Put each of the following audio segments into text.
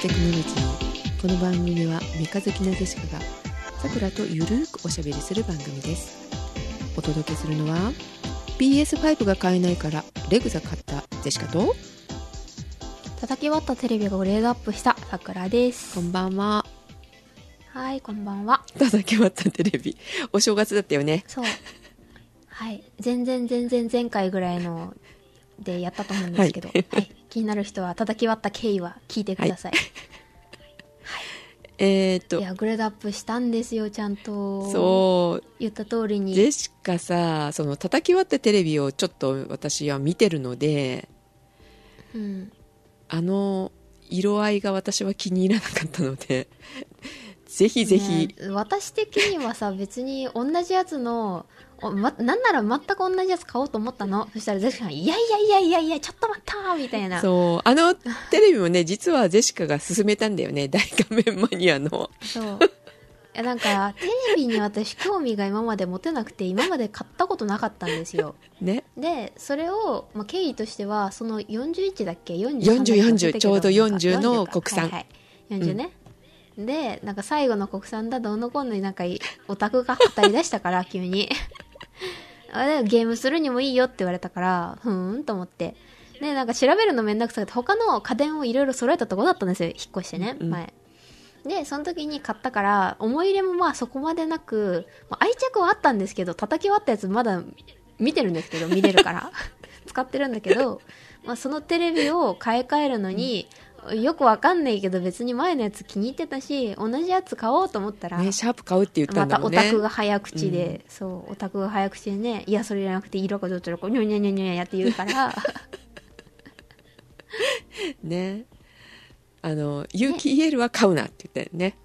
ステクノロジーこの番組はメカ好きなジェシカがさくらとゆるーくおしゃべりする番組です。お届けするのは PS5 が買えないからレグザ買ったジェシカと叩き割ったテレビがグレードアップしたさくらです。こんばんは。はいこんばんは。叩き割ったテレビ。お正月だったよね。そう。はい。全然全然前回ぐらいのでやったと思うんですけど、ははいい気になる人は叩き割った経緯は聞いてください、えー、っと。い、やグレードアップしたんですよちゃんと。そう。言った通りに。ジェシカさその叩き割ったテレビをちょっと私は見てるのでうん、あの色合いが私は気に入らなかったのでぜひぜひ、ね私的にはさ別に同じやつのおま、なんなら全く同じやつ買おうと思ったの。そしたらゼシカさん「いやいやいやいやいやちょっと待った」みたいな。そう。あのテレビもね実はジェシカが勧めたんだよね。大画面マニアの。そう。いやなんか、テレビに私興味が今まで持てなくて、今まで買ったことなかったんですよ。ね。で、それを、まあ、経緯としては、その41だっけ ?40 40 40ちょうど40の国産。はいはい、40ね。で、なんか最後の国産だ、どうのこうのになんかいオタクが語り出したから、急に。あれゲームするにもいいよって言われたから、ふーんと思って。で、なんか調べるのめんどくさくて、他の家電をいろいろ揃えたとこだったんですよ、引っ越してね、うん前。で、その時に買ったから、思い入れもまあそこまでなく、まあ愛着はあったんですけど、叩き割ったやつまだ見てるんですけど、見れるから。使ってるんだけど、まあそのテレビを買い替えるのに、よくわかんないけど別に前のやつ気に入ってたし、同じやつ買おうと思ったら、ねシャープ買うって言ったまたオんだもんね。タクが早口で、そう、オタクが早口でね、いや、それじゃなくて色がどちらか、にょにょにょにょやって言うから、ね。あの有機 EL は買うなって言ったよね。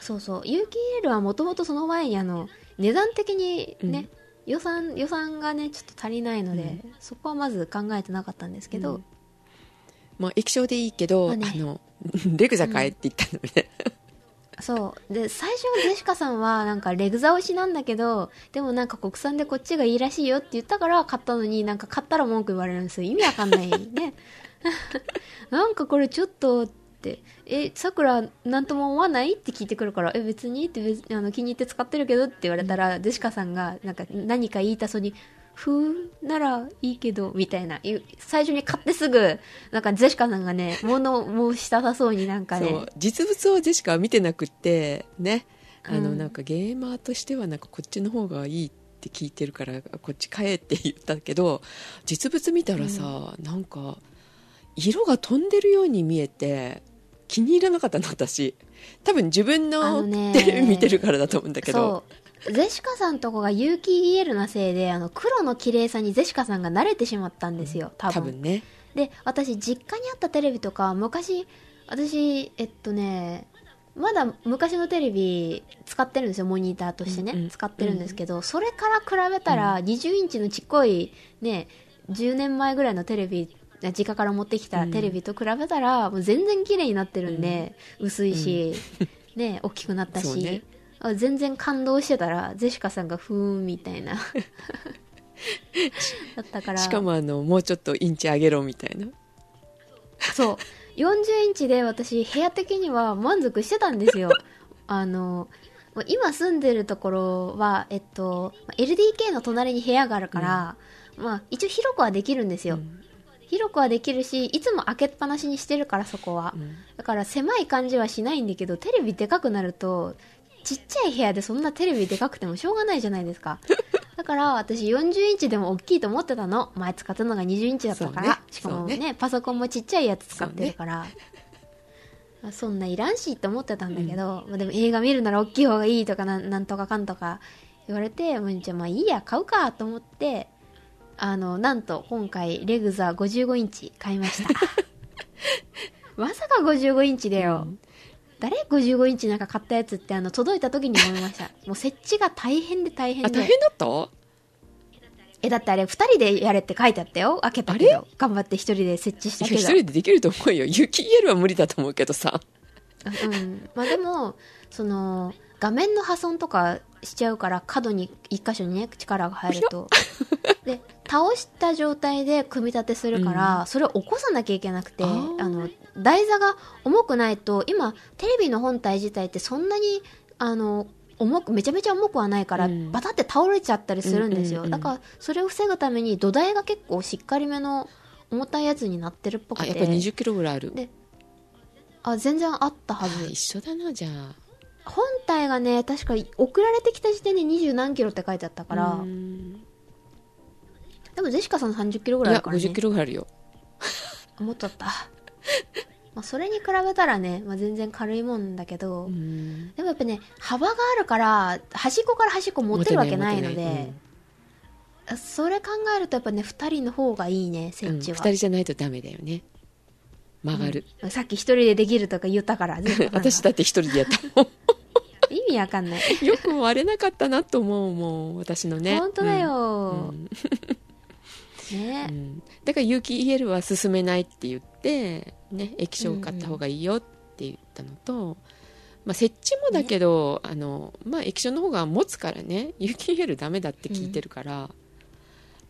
そうそう、有機 EL はもともとその前にあの、値段的にね、予算、予算がね、ちょっと足りないので、そこはまず考えてなかったんですけど、うんまあ液晶でいいけど、まあねあの レグザ買えって言ったのね、そう。で、最初、ジェシカさんは、なんか、レグザ推しなんだけど、でもなんか国産でこっちがいいらしいよって言ったから買ったのに、なんか買ったら文句言われるんですよ。意味わかんないね。なんかこれちょっと、って、え、さくら、なんとも思わないって聞いてくるから、え、別にって別あの気に入って使ってるけどって言われたら、ジェシカさんが、なんか何か言いたそうに、ふーんならいいけど、みたいな。最初に買ってすぐ、なんかジェシカさんがね、物申したさそうになんかね。そう、実物をジェシカは見てなくってね。あの、うん。なんかゲーマーとしてはなんかこっちの方がいいって聞いてるからこっち買えって言ったけど実物見たらさ、なんか色が飛んでるように見えて気に入らなかったの私。多分自分あのテレビ見てるからだと思うんだけどゼシカさんとこが有機 EL なせいであの黒の綺麗さにゼシカさんが慣れてしまったんですよ多分。多分ね。で私実家にあったテレビとか昔私えっとねまだ昔のテレビ使ってるんですよモニターとしてね、うんうん。使ってるんですけど、それから比べたら20インチのちっこいね10年前ぐらいのテレビ実家から持ってきたテレビと比べたら、もう全然綺麗になってるんで、薄いし、ね大きくなったし、全然感動してたらゼシカさんがふーんみたいな。だったから。しかもあのもうちょっとインチ上げろみたいな。そう。40インチで私部屋的には満足してたんですよ。あの今住んでるところは、えっと、LDK の隣に部屋があるから、まあ一応広くはできるんですよ、広くはできるしいつも開けっぱなしにしてるからそこは、ん。だから狭い感じはしないんだけどテレビでかくなるとちっちゃい部屋でそんなテレビでかくてもしょうがないじゃないですか。だから私40インチでも大きいと思ってたの。前使ったのが20インチだったから、ね。しかもそうね。パソコンもちっちゃいやつ使ってるから。そ,、そんないらんしって思ってたんだけど、まあでも映画見るなら大きい方がいいとかなんなんとかかんとか言われてもうじゃあまあいいや買うかと思ってあのなんと今回レグザ55インチ買いました。まさか55インチだよ、誰？55インチなんか買ったやつってあの届いた時に思いました。もう設置が大変で大変で。あ大変だった？えだってあれ2人でやれって書いてあったよ。開けたけど。頑張って1人で設置したけど。一人でできると思うよ。雪イエルは無理だと思うけどさ。うん。まあでもその画面の破損とかしちゃうから角に一箇所にね力が入ると。で倒した状態で組み立てするから、それを起こさなきゃいけなくてあの台座が重くないと今テレビの本体自体ってそんなにあの重くめちゃめちゃ重くはないから、うん。バタって倒れちゃったりするんですよ、うんうんうん。だからそれを防ぐために土台が結構しっかりめの重たいやつになってるっぽくて。あやっぱり2 0キロぐらいある。であ全然あったはあず一緒だなじゃあ本体がね確か送られてきた時点で二十何キロって書いてあったから、でもジェシカさん30キロぐいやらいあるからね。50キロぐらいあるよ。あもっとあった。まあそれに比べたらね、まあ、全然軽いもんだけど、うん。でもやっぱね幅があるから端っこから端っこ持ってるわけないの持てない持でそれ考えるとやっぱね2人の方がいいね設うん、置は、2人じゃないとダメだよね曲がる、さっき一人でできるとか言ったから 私だって一人でやった。も ん意味わかんない。よく割れなかったなと思うもん私のね。本当だうん。よ、うん。ね、うん。だから有機 EL は進めないって言って、ね、液晶を買った方がいいよって言ったのと、まあ、設置もだけど、あのまあ、液晶の方が持つからね有機 EL ダメだって聞いてるから、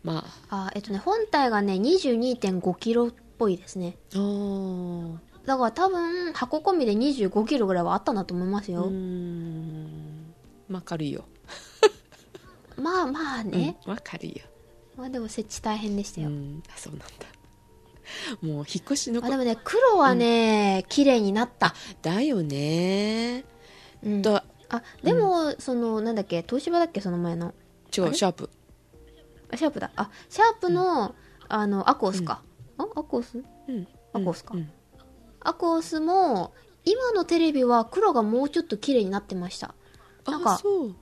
まあ。えっとね本体がね22.5キロっぽいですね。ああー。だから多分箱込みで25キロぐらいはあったんだと思いますよ、うーん。まあ軽いよ、まあまあね、うん。まあ軽いよ、まあでも設置大変でしたよ、うん、あそうなんだ。もう引っ越しのこあでもね黒はね、綺麗になった、だよね。うん。とあでも、そのなんだっけ東芝だっけその前の。違うシャープ。あシャープだ。あシャープの、あのアコースか、あアコース？うん。アコースか。うんアコースも今のテレビは黒がもうちょっと綺麗になってました。なんかあそう。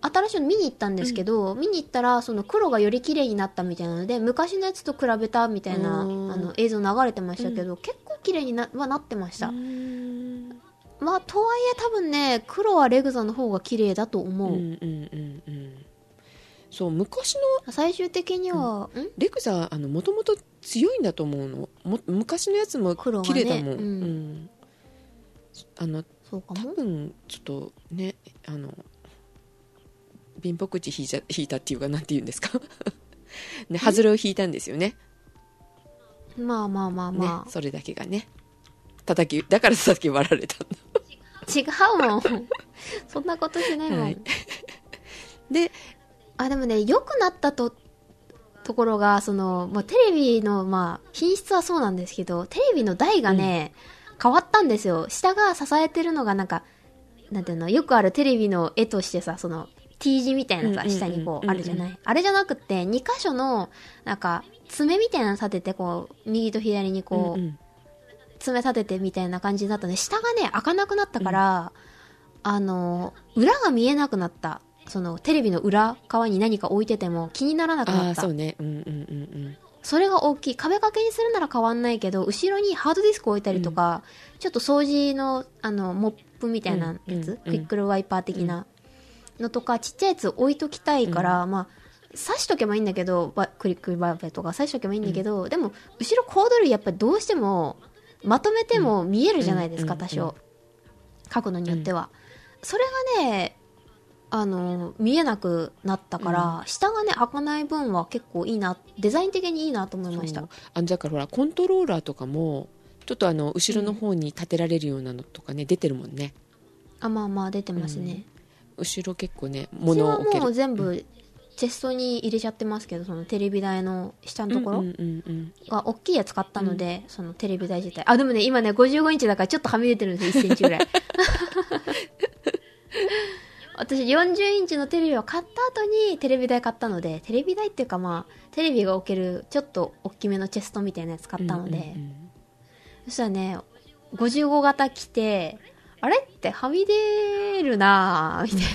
新しいの見に行ったんですけど、見に行ったらその黒がより綺麗になったみたいなので昔のやつと比べたみたいなあうんの映像流れてましたけど、結構綺麗になはなってました、まあとはいえ多分ね黒はレグザの方が綺麗だと思う、うんうんうんうん。そう昔の最終的には、ん？レクザあのもともと強いんだと思うの。も昔のやつも綺麗だもん、うん。ん。あの多そうかも。分ちょっとねあの貧乏口引いちゃ引いたっていうかなんて言うんですか。ね外れを引いたんですよね。まあまあまあまあ、ねそれだけがね。叩きだから叩き割られたんだ。違うもん。そんなことしないもん、はい。であでもね良くなったとところがその、まあ、テレビの、まあ、品質はそうなんですけどテレビの台がね、変わったんですよ。下が支えてるのがなんかなんていうのよくあるテレビの絵としてさその T 字みたいなさうんうんうん下にこうん。ううんあるじゃない、あれじゃなくて2箇所のなんか爪みたいなの立ててこう右と左にこう、うんうん。爪立ててみたいな感じになったね下がね開かなくなったから、あの裏が見えなくなったそのテレビの裏側に何か置いてても気にならなくあなった。あそうね。うんうんうんそれが大きい壁掛けにするなら変わんないけど後ろにハードディスク置いたりとか、ちょっと掃除のあのモップみたいなやつ、うんうんクイックルワイパー的なのとかちっちゃいやつ置いときたいから、まあ刺しとけばいいんだけどバクリックルワイパーとか刺しとけばいいんだけど、でも後ろコード類やっぱりどうしてもまとめても見えるじゃないですか、うん多少。角度によっては、それがねあの見えなくなったから、下がね開かない分は結構いいなデザイン的にいいなと思いました。あのだからほらコントローラーとかもちょっとあの後ろの方に立てられるようなのとかね出てるもんね。あまあまあ出てますね、後ろ結構ねうちはもう物を置ける全部チェストに入れちゃってますけどそのテレビ台の下のところうんうんうんが大きいやつ買ったので、そのテレビ台自体。あでもね今ね55インチだからちょっとはみ出てるんですよ1センチぐらい 私40インチのテレビを買った後にテレビ台買ったのでテレビ台っていうかまあテレビが置けるちょっと大きめのチェストみたいなやつ買ったので、うんうんうんそしたらね55型来てあれってはみ出るなぁみたいな。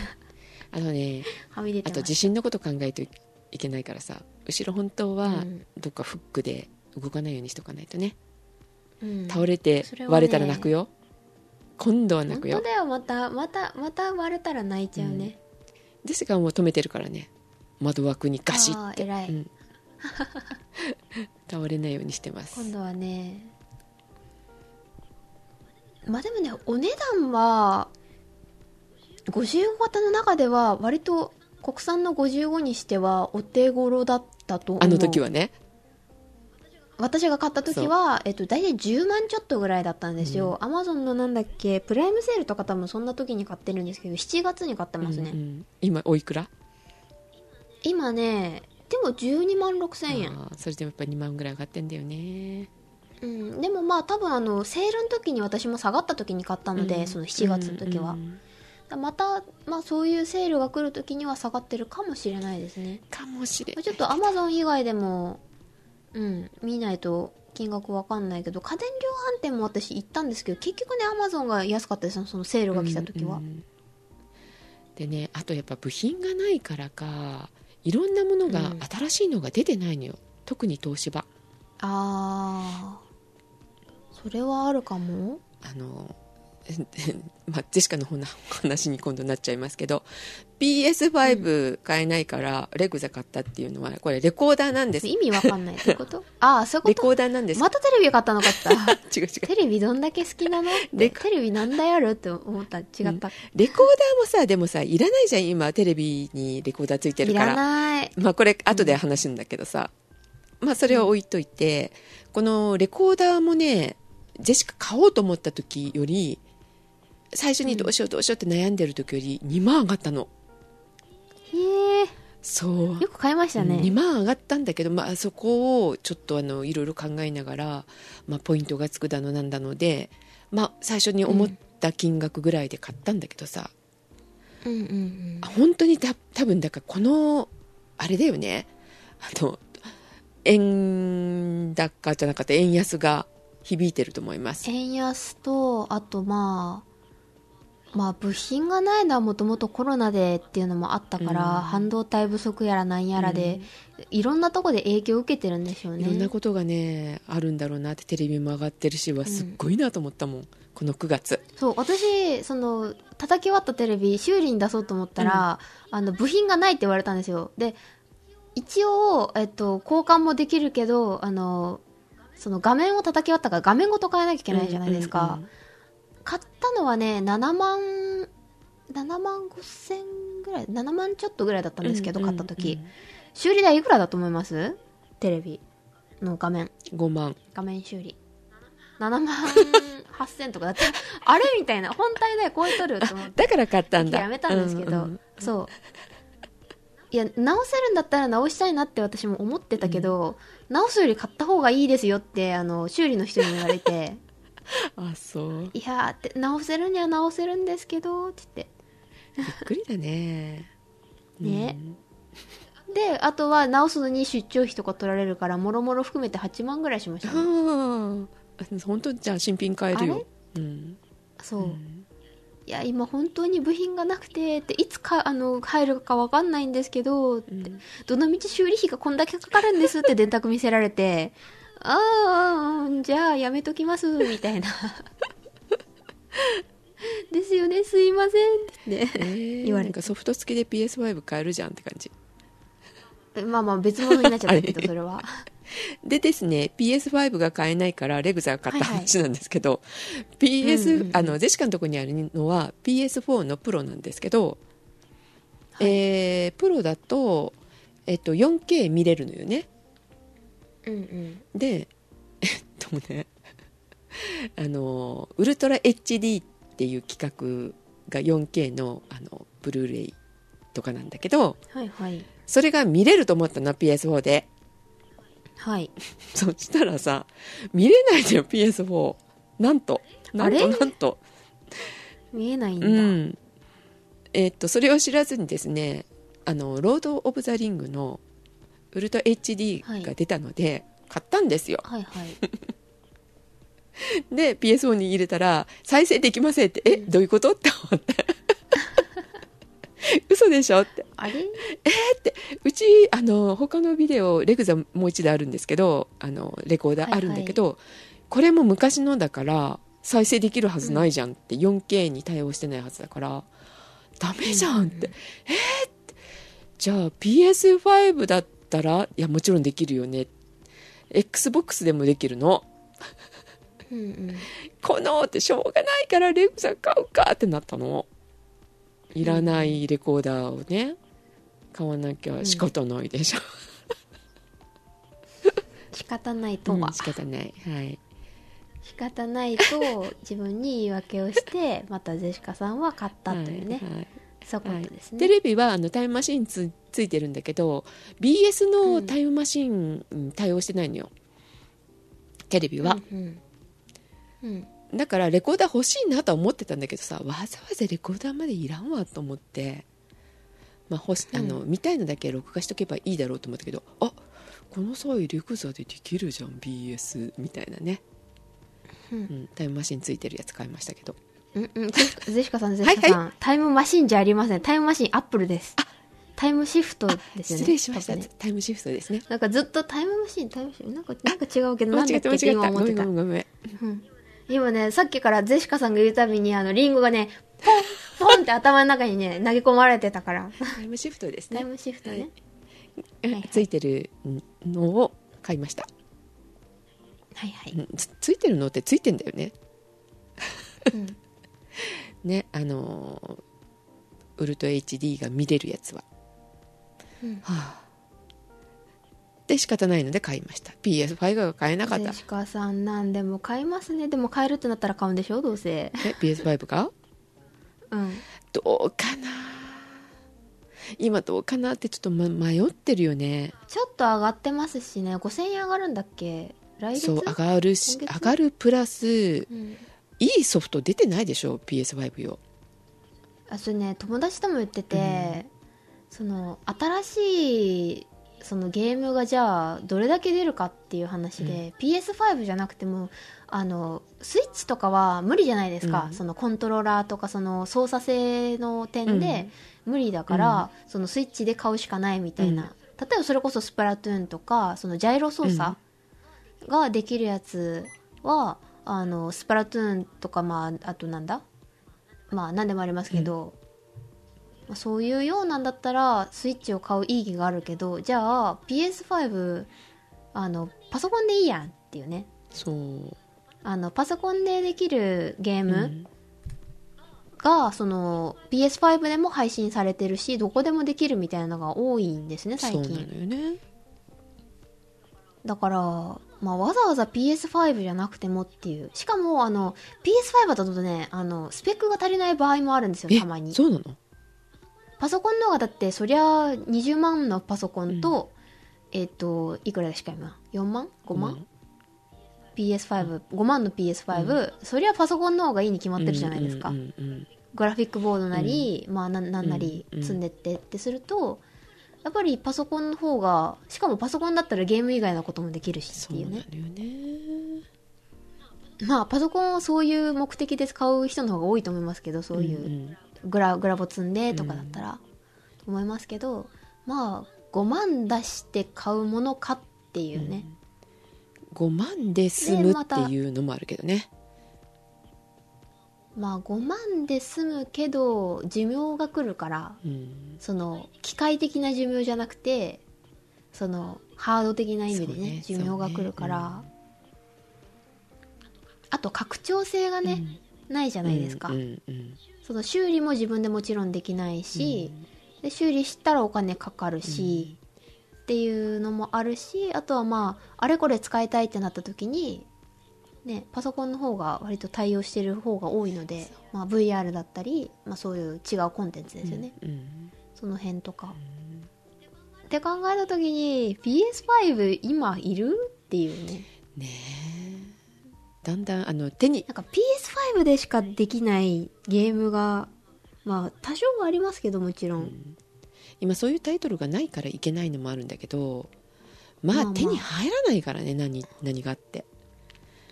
あのねはみ出てあと地震のこと考えていけないからさ後ろ本当はうん。どっかフックで動かないようにしとかないとね、うん。倒れて割れたら泣くよ、今度は泣くよ。本当だよまたまたまた割れたら泣いちゃうね、ですがもう止めてるからね。窓枠にガシッて。偉い。うん。倒れないようにしてます。今度はね。まあでもねお値段は55型の中では割と国産の55にしてはお手頃だったと思う。あの時はね私が買った時は、えっと、大体10万ちょっとぐらいだったんですよ。アマゾンのなんだっけ、プライムセールとか多分そんな時に買ってるんですけど、7月に買ってますね。うんうん今おいくら？今ね、でも12万6千円。それでもやっぱ2万ぐらい上がってんだよねうん。でもまあ多分あの、セールの時に私も下がった時に買ったので、うんその7月の時は。うんだまた、まあそういうセールが来る時には下がってるかもしれないですね。かもしれまあちょっとアマゾン以外でも、うん、見ないと金額わかんないけど、家電量販店も私行ったんですけど、結局ね、アマゾンが安かったですよ、そのセールが来た時は。うんうんでねあとやっぱ部品がないからかいろんなものがうん。新しいのが出てないのよ、特に東芝。あー、それはあるかも。あの まあ、ジェシカの方の話に今度なっちゃいますけど PS5 買えないからレグザ買ったっていうのはこれレコーダーなんです。意味わかんないってこと？あー、そういうこレコとーダーなんです。またテレビ買ったのかった。違う違う。テレビどんだけ好きなの？テレビなんだやるって思った。違った。レコーダーもさでもさいらないじゃん今テレビにレコーダーついてるいから。らない。まあこれ後で話すんだけどさ、まあそれは置いといて、このレコーダーもねジェシカ買おうと思った時より最初にどうしようどうしようって悩んでる時より2万上がったのへえ。そうよく買いましたね。2万上がったんだけど、まあ、そこをちょっとあのいろいろ考えながら、まあ、ポイントがつくだのなんだので、まあ、最初に思った金額ぐらいで買ったんだけどさ、うんうんうん。本当にた多分だからこのあれだよねあの円高じゃなかった円安が響いてると思います円安と、あとまあ、まあ部品がないのはもともとコロナでっていうのもあったから、うん。半導体不足やらなんやらで、いろんなとこで影響を受けてるんでしょうね。いろんなことがねあるんだろうなってテレビも上がってるしはすっごいなと思ったもん、この9月。そう、私、その、叩き終わったテレビ、修理に出そうと思ったら、あの、部品がないって言われたんですよ。で、一応、えっと、交換もできるけど、あの、その画面を叩き終わったから画面ごと変えなきゃいけないじゃないですか。うんうんうん買ったのはね、7万、7万5千ぐらい、7万ちょっとぐらいだったんですけど、買った時。修理代いくらだと思います？テレビ。の画面。5万。画面修理。7万8000とかだって、あれみたいな、本体で超えとると思って。だから買ったんだ。やめたんですけど、うんうんそう。いや、直せるんだったら直したいなって私も思ってたけど、直すより買った方がいいですよって、あの、修理の人に言われて、あそう。いやーって、直せるには直せるんですけど、って言って。びっくりだね。ね。で、あとは直すのに出張費とか取られるから、もろもろ含めて8万ぐらいしましたね、本当じゃあ新品買えるよ。うん。そう。うん。いや、今本当に部品がなくて、って、いつか、あの、入るかわかんないんですけど、って、うん。どの道修理費がこんだけかかるんですって電卓見せられて、ああ、じゃあやめときます、みたいな。ですよね、すいません、ってえー言われてなんかソフト付きで PS5 買えるじゃんって感じ。まあまあ別物になっちゃったけど、それは。でですね PS5 が買えないからレグザが買った話なんですけど、PS、うんうんうんあのジェシカのところにあるのは PS4 のプロなんですけど、はいえープロだと、えっと、4K 見れるのよねうんうん。でえっとねあのウルトラ HD っていう規格が 4K のあのブルーレイとかなんだけどはいはい。それが見れると思ったの PS4 ではい。そしたらさ見れないじゃん PS4 なんとなんとなんと見えないんだ。うんえっとそれを知らずにですねあのロード・オブ・ザ・リングのウルトラ HD が出たので、買ったんですよ。はいはい。で PS4 に入れたら再生できませんってえどういうこと？って思って。嘘でしょ？って。あれ？うちあの他のビデオレグザもう一台あるんですけどあのレコーダーあるんだけど、これも昔のだから再生できるはずないじゃんって、4K に対応してないはずだからダメじゃんって、えーって。じゃあ PS5 だったらいやもちろんできるよね。XBOX でもできるの。うんうん。このってしょうがないからレグザ買うかってなったの。いらないレコーダーをね。買わなきゃ仕方ないでしょ、仕方ないとは、うん仕方ない。はい。仕方ないと自分に言い訳をしてまたジェシカさんは買ったというね、はいはいそういうことですね、テレビはあのタイムマシンつついてるんだけど BS のタイムマシンに対応してないのよ、テレビは、うんうん、うん。だからレコーダー欲しいなとは思ってたんだけどさわざわざレコーダーまでいらんわと思って、まあ、欲しあの見たいのだけ録画しとけばいいだろうと思ったけどあこの際レクザでできるじゃん BS みたいなね、うん。うん、タイムマシンついてるやつ買いましたけどうんうん、ゼシカゼシカさん、ゼシカさん、タイムマシンじゃありません。タイムマシンアップルです。タイムシフトですよね。失礼しました、ねタイムシフトですね。なんかずっとタイムマシン、タイムマシン、なんか、なんか違うけど、なんだっけって今思ってた。ごめんごめんうん。今ね、さっきからゼシカさんが言うたびに、あの、リンゴがね、ポン、ポンって頭の中にね、投げ込まれてたから。タイムシフトですね。タイムシフトね。うんはいはい。ついてるのを買いました、はいはい。うん。つついてるのってついてんだよね。うんねあのーウルト HD が見れるやつは、うん。はあ。で仕方ないので買いました。PS5 が買えなかった。ゼシカさんなんでも買いますね。でも買えるってなったら買うんでしょ？どうせ。え PS5 か？うん。どうかな？今どうかなってちょっと、ま、迷ってるよね。ちょっと上がってますしね。5000円上がるんだっけ？来月？そう上がるし上がるプラスうん。いいソフト出てないでしょ？PS5 よ。あそれね友達とも言ってて、その新しいそのゲームがじゃあどれだけ出るかっていう話で、PS5 じゃなくてもあのスイッチとかは無理じゃないですか、うん。そのコントローラーとかその操作性の点で無理だから、そのスイッチで買うしかないみたいな、うん。例えばそれこそスプラトゥーンとかそのジャイロ操作ができるやつは、あのスプラトゥーンとか、まあ、あとなんだ？まあ何でもありますけど、まあそういうようなんだったらスイッチを買う意義があるけどじゃあ PS5 あのパソコンでいいやんっていうね。そう。あのパソコンでできるゲームうん。が、その PS5 でも配信されてるしどこでもできるみたいなのが多いんですね最そうな近のよね。だから、まあ、わざわざ PS5 じゃなくてもっていう。しかもあの PS5 だとねあのスペックが足りない場合もあるんですよえたまに。そうなの？パソコンの方がだってそりゃ20万のパソコンと、えっ、といくらですか今？4万？5万、PS55 万。の PS5、そりゃパソコンの方がいいに決まってるじゃないですか、うんうんうんグラフィックボードなり、まあなんなんなりうん。積んでってってするとやっぱりパソコンの方がしかもパソコンだったらゲーム以外のこともできるしっていうね。のよね。まあパソコンをそういう目的で使う人の方が多いと思いますけどそういう、んグラグラボ積んでとかだったら、と思いますけどまあ5万出して買うものかっていうね、5万で済むっていうのもあるけどねまあ5万で済むけど寿命が来るからうん。その機械的な寿命じゃなくてそのハード的な意味でねね寿命が来るから、あと拡張性がね、ないじゃないですか、うんうんうん。その修理も自分でもちろんできないし、で修理したらお金かかるし、っていうのもあるしあとはまああれこれ使いたいってなった時に、ね、パソコンの方が割と対応してる方が多いので、まあ、VR だったり、まあ、そういう違うコンテンツですよね、うんその辺とか。って考えた時に PS5 今いるっていうね。ねえ。だんだんあの手に。なんか PS5 でしかできないゲームがまあ多少はありますけどもちろん、今そういうタイトルがないからいけないのもあるんだけどままあまああ。手に入らないからね何何があって、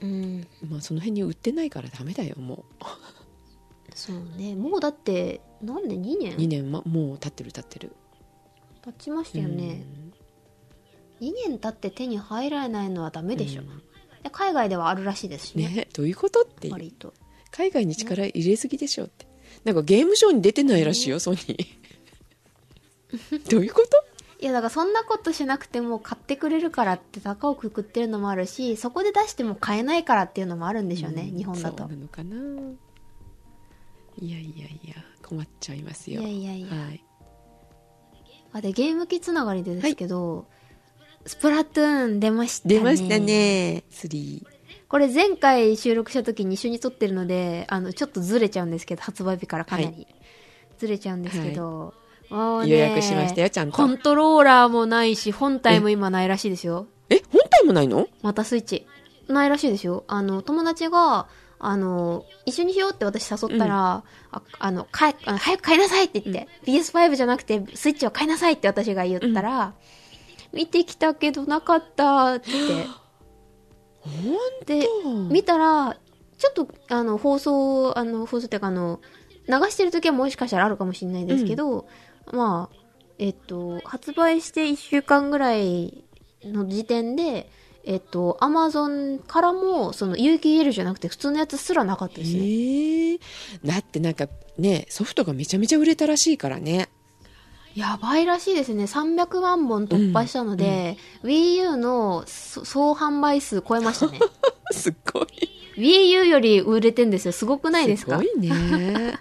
うん、まあ、その辺に売ってないからダメだよもそうね。もうだってなんで？2う年？2年、ま、もう経ってる経ってる。経ちましたよね、2年経って手に入らないのはダメでしょ、うん。で海外ではあるらしいですしね。ねどういうことって。いと。海外に力入れすぎでしょって。なんかゲームショーに出てないらしいよソニー。どういうこと？いやだからそんなことしなくても買ってくれるからって高をくくってるのもあるしそこで出しても買えないからっていうのもあるんでしょうね、うん日本だと。そうなのかな。いやいやいや困っちゃいますよ。いやいやいや。はい、あでゲーム機つながりでですけど、スプラトゥーン出ましたね。出ましたね。3これ前回収録した時に一緒に撮ってるのであのちょっとずれちゃうんですけど発売日からかなり、はい。ずれちゃうんですけど、もうね予約しましたよちゃんと。コントローラーもないし本体も今ないらしいですよ。え本体もないの？またスイッチ。ないらしいですよ。あの友達があの一緒にしようって私誘ったら、ああのかあの早く買いなさいって言って、PS5 じゃなくてスイッチを買いなさいって私が言ったら、見てきたけどなかったって で当。見たらちょっとあの放送あの放送っていうかあの流してる時はもしかしたらあるかもしれないですけど、まあえっと発売して1週間ぐらいの時点でえっと、アマゾンからも、その有機 EL じゃなくて普通のやつすらなかったですね。へえだってなんかねソフトがめちゃめちゃ売れたらしいからねやばいらしいですね。300万本突破したので、Wii U のそ総販売数超えましたね。すっごい Wii U より売れてんですよ。すごくないですか？すごいね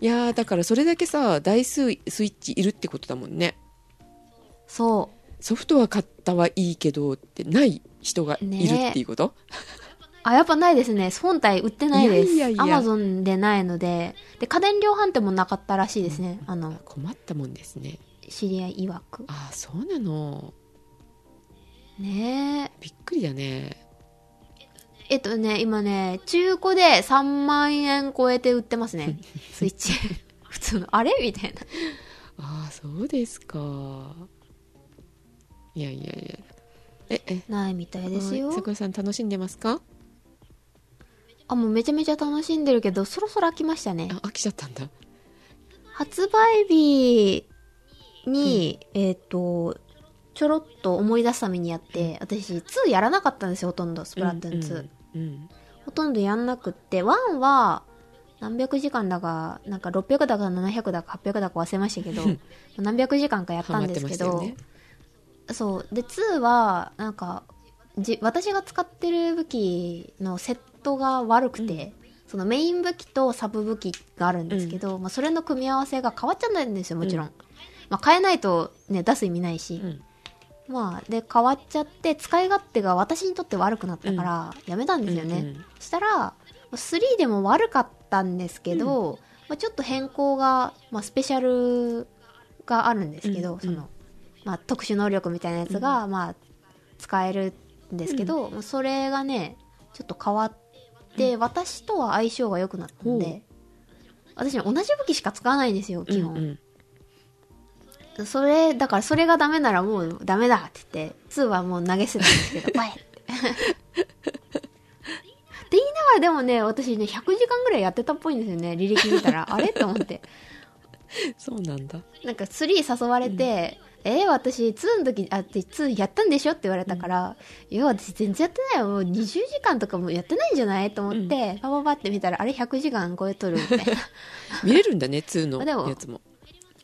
いやーだからそれだけさ台数スイッチいるってことだもんねそう。ソフトは買ったはいいけどってない人がいるっていうこと、あ、やっぱないですね。本体売ってないです。いやいやいやアマゾンでないので。で、家電量販店もなかったらしいですね。あの、困ったもんですね知り合い曰く。ああそうなのねびっくりだねえ。えっとね、今ね、中古で3万円超えて売ってますね。スイッチ。普通の、あれ？みたいな。ああそうですかいやいやいやええないみたいですよはい。さくらさん楽しんでますか？あ、もうめちゃめちゃ楽しんでるけど、そろそろ飽きましたねあ。飽きちゃったんだ発売日に、えっ、と、ちょろっと思い出すためにやって、私2やらなかったんですよ、ほとんど、スプラトゥーン2。うんうんほとんどやんなくって、1は何百時間だか、なんか600だか700だか800だか忘れましたけど、何百時間かやったんですけど、ね。そう。で、2は、なんか、じ私が使ってる武器のセットが悪くて、そのメイン武器とサブ武器があるんですけど、まあ、それの組み合わせが変わっちゃうんですよ、もちろん。うん。まあ、変えないとね、出す意味ないし。うんまあ、で、変わっちゃって、使い勝手が私にとって悪くなったから、やめたんですよね。うんうん。したら、3でも悪かったんですけど、まあ、ちょっと変更が、まあ、スペシャルがあるんですけど、うんその、まあ、特殊能力みたいなやつが、まあ、使えるんですけど、まあそれがね、ちょっと変わって、私とは相性が良くなったので、私ね、同じ武器しか使わないんですよ、基本。うんうんそれ、だからそれがダメならもうダメだって言って、2はもう投げ捨てたんですけど、おいって。って言いながらでもね、私ね、100時間ぐらいやってたっぽいんですよね、履歴見たら。あれ？って思って。そうなんだなんか3誘われて、えー私2の時、あ、って2やったんでしょ？って言われたから、いや、私全然やってないよ。もう20時間とかもやってないんじゃない？と思って、パパパって見たら、あれ？100時間超えとるみたいな。見れるんだね2のあでもやつも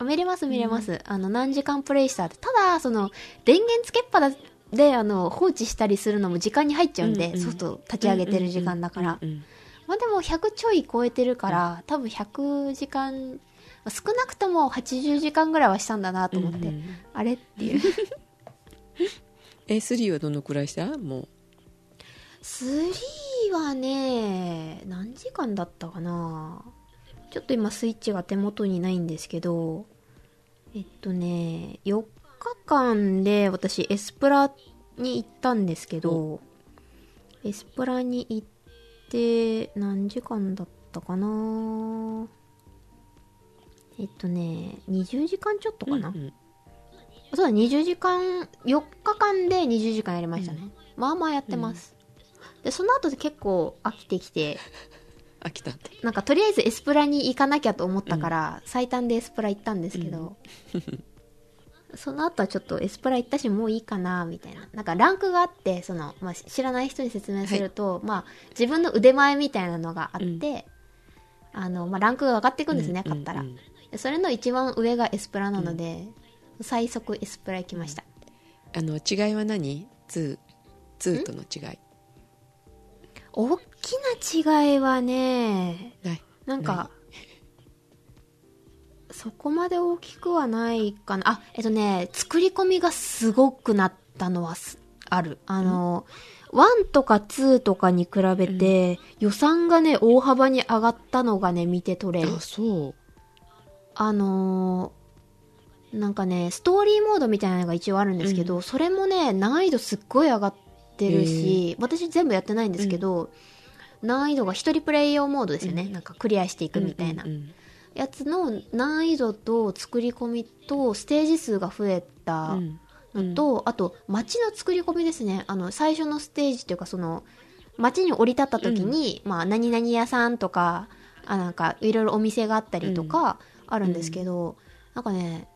見れます見れます、あの何時間プレイしたって。ただその電源つけっぱだであの放置したりするのも時間に入っちゃうんで、うんうん。ソフト立ち上げてる時間だから、うんうんまあでも100ちょい超えてるから、多分100時間少なくとも80時間ぐらいはしたんだなと思って、うんうんあれっていう。え3はどのくらいした？も3はね何時間だったかな。ちょっと今スイッチが手元にないんですけどえっとね4日間で私エスプラに行ったんですけど、エスプラに行って何時間だったかな？えっとね20時間ちょっとうかな、うんうん。そうだ、20時間、4日間で20時間やりましたね。まあまあやってます。で、その後で結構飽きてきて、飽きた。なんかとりあえずエスプラに行かなきゃと思ったから、最短でエスプラ行ったんですけど、その後はちょっとエスプラ行ったしもういいかな、みたいな。なんかランクがあって、その、まあ、知らない人に説明すると、まあ、自分の腕前みたいなのがあって、あの、まあ、ランクが上がっていくんですね、買ったら。それの一番上がエスプラなので、最速エスプラ行きました。あの違いは何 ?2 2との違い大きな違いはね、なんか、そこまで大きくはないかな。あ、えっとね、作り込みがすごくなったのはすある。あの、1とか2とかに比べて、予算がね、大幅に上がったのがね、見て取れるあ。そうあのーなんかね、ストーリーモードみたいなのが一応あるんですけど、それもね、難易度すっごい上がってるし、私全部やってないんですけど、難易度が一人プレイ用モードですよね。なんかクリアしていくみたいな。うんうんやつの難易度と作り込みとステージ数が増えたうん。のと、あと街の作り込みですね。あの、最初のステージっていうかその、街に降り立った時に、まあ、何々屋さんとか、あ、なんか、いろいろお店があったりとか、あるんですけど、なんかね、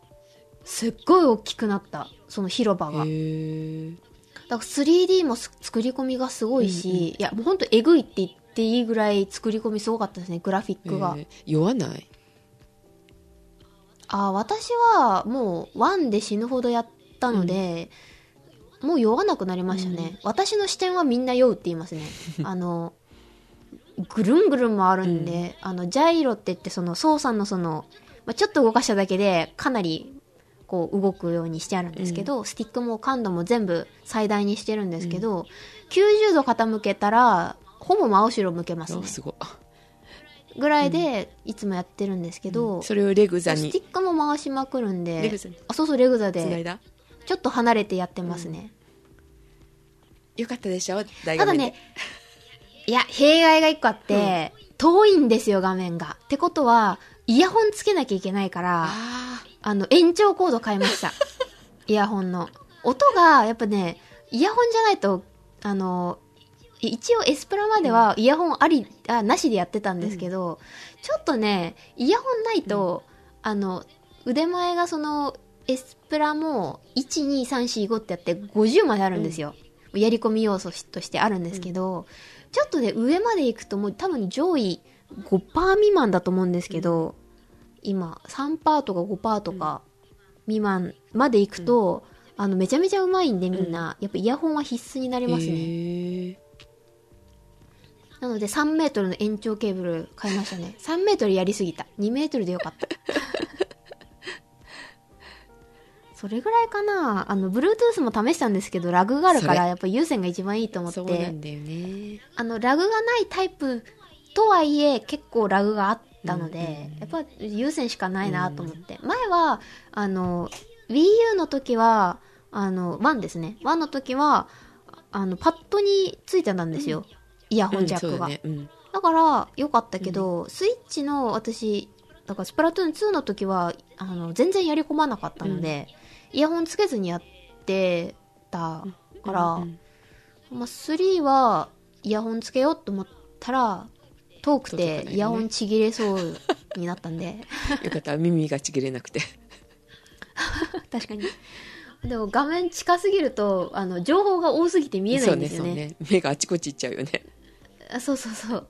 すっごい大きくなった、その広場が。だから 3D もす作り込みがすごいし、いや、もうほんとえぐいって言っていいぐらい作り込みすごかったですね、グラフィックが。酔わない？あ、私はもう1で死ぬほどやったので、もう酔わなくなりましたね。私の視点はみんな酔うって言いますね。あの、ぐるんぐるん回るんで、あの、ジャイロって言ってその操作のその、まあ、ちょっと動かしただけでかなりこう動くようにしてあるんですけど、スティックも感度も全部最大にしてるんですけど、90度傾けたら、ほぼ真後ろ向けますね。あ。すごい。ぐらいで、いつもやってるんですけど、それをレグザに。スティックも回しまくるんで、レグザに。あ、そうそう、レグザで、ちょっと離れてやってますね。よかったでしょ？ただね、いや、弊害が一個あって、遠いんですよ、画面が。ってことは、イヤホンつけなきゃいけないから、ああの、延長コード変えました。イヤホンの。音が、やっぱね、イヤホンじゃないと、あの、い一応エスプラまではイヤホンあり、あ、なしでやってたんですけど、ちょっとね、イヤホンないと、あの、腕前がその、エスプラも、1、2、3、4、5ってやって50まであるんですよ。やり込み要素としてあるんですけど、ちょっとね、上まで行くともう多分上位5%未満だと思うんですけど、今、3%とか5%とか未満まで行くと、あの、めちゃめちゃうまいんでみんな、やっぱイヤホンは必須になりーますね。へえなので3メートルの延長ケーブル買いましたね。3メートルやりすぎた。2メートルでよかった。それぐらいかな。あの、Bluetooth も試したんですけど、ラグがあるから、やっぱ有線が一番いいと思って。そうなんだよねあの、ラグがないタイプとはいえ、結構ラグがあったので、やっぱ有線しかないなと思って。前は、あの、Wii U の時は、あの、1ですね。1の時は、あの、パッドについてたんですよ。イヤホンジャックが。だから、良かったけど、スイッチの私、だからスプラトゥーン2の時は、あの、全然やり込まなかったので、イヤホンつけずにやってたから、うんまあ、3はイヤホンつけようと思ったら、遠くてイヤホンちぎれそうになったんで、よかった耳がちぎれなくて 確かに。でも画面近すぎると、あの、情報が多すぎて見えないんですよね。そうねそうね目があちこちいっちゃうよねあそうそうそう。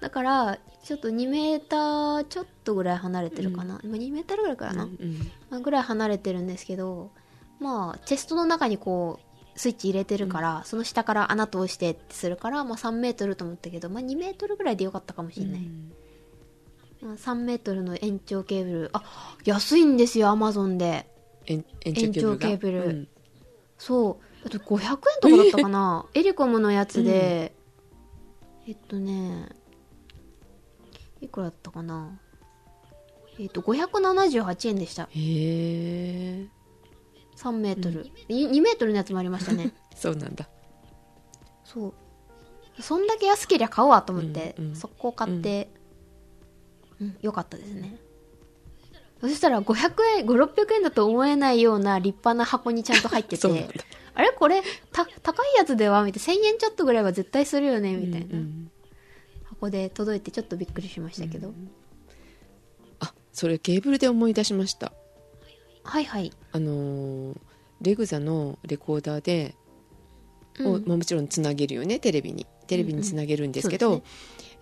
だから、ちょっと2メーターちょっとぐらい離れてるかな。今2メーターぐらいかな。うんまあぐらい離れてるんですけど、まあ、チェストの中にこう、スイッチ入れてるから、その下から穴通してってするから、まあ3メートルと思ったけど、まあ2メートルぐらいでよかったかもしれない。まあ、3メートルの延長ケーブル、あ、安いんですよ、アマゾンで。延延長ケーブル。うん。そう。だって500円とかだったかな、エリコムのやつで、えっとね、いくらだったかな。えっと、578円でした。へえ3メートル。い2メートルのやつもありましたね。そうなんだ。そう。そんだけ安けりゃ買おうわと思って、うんうん速攻買って、うん、よかったですね。そしたら500円、5、600円だと思えないような立派な箱にちゃんと入ってて あれ？これ、た、高いやつではみたいな、1000円ちょっとぐらいは絶対するよねみたいな、うんうん。箱で届いてちょっとびっくりしましたけど。あそれケーブルで思い出しましたはいはい。あのーレグザのレコーダーで、うん。をまあもちろんつなげるよねテレビに。テレビにつなげるんですけど、そう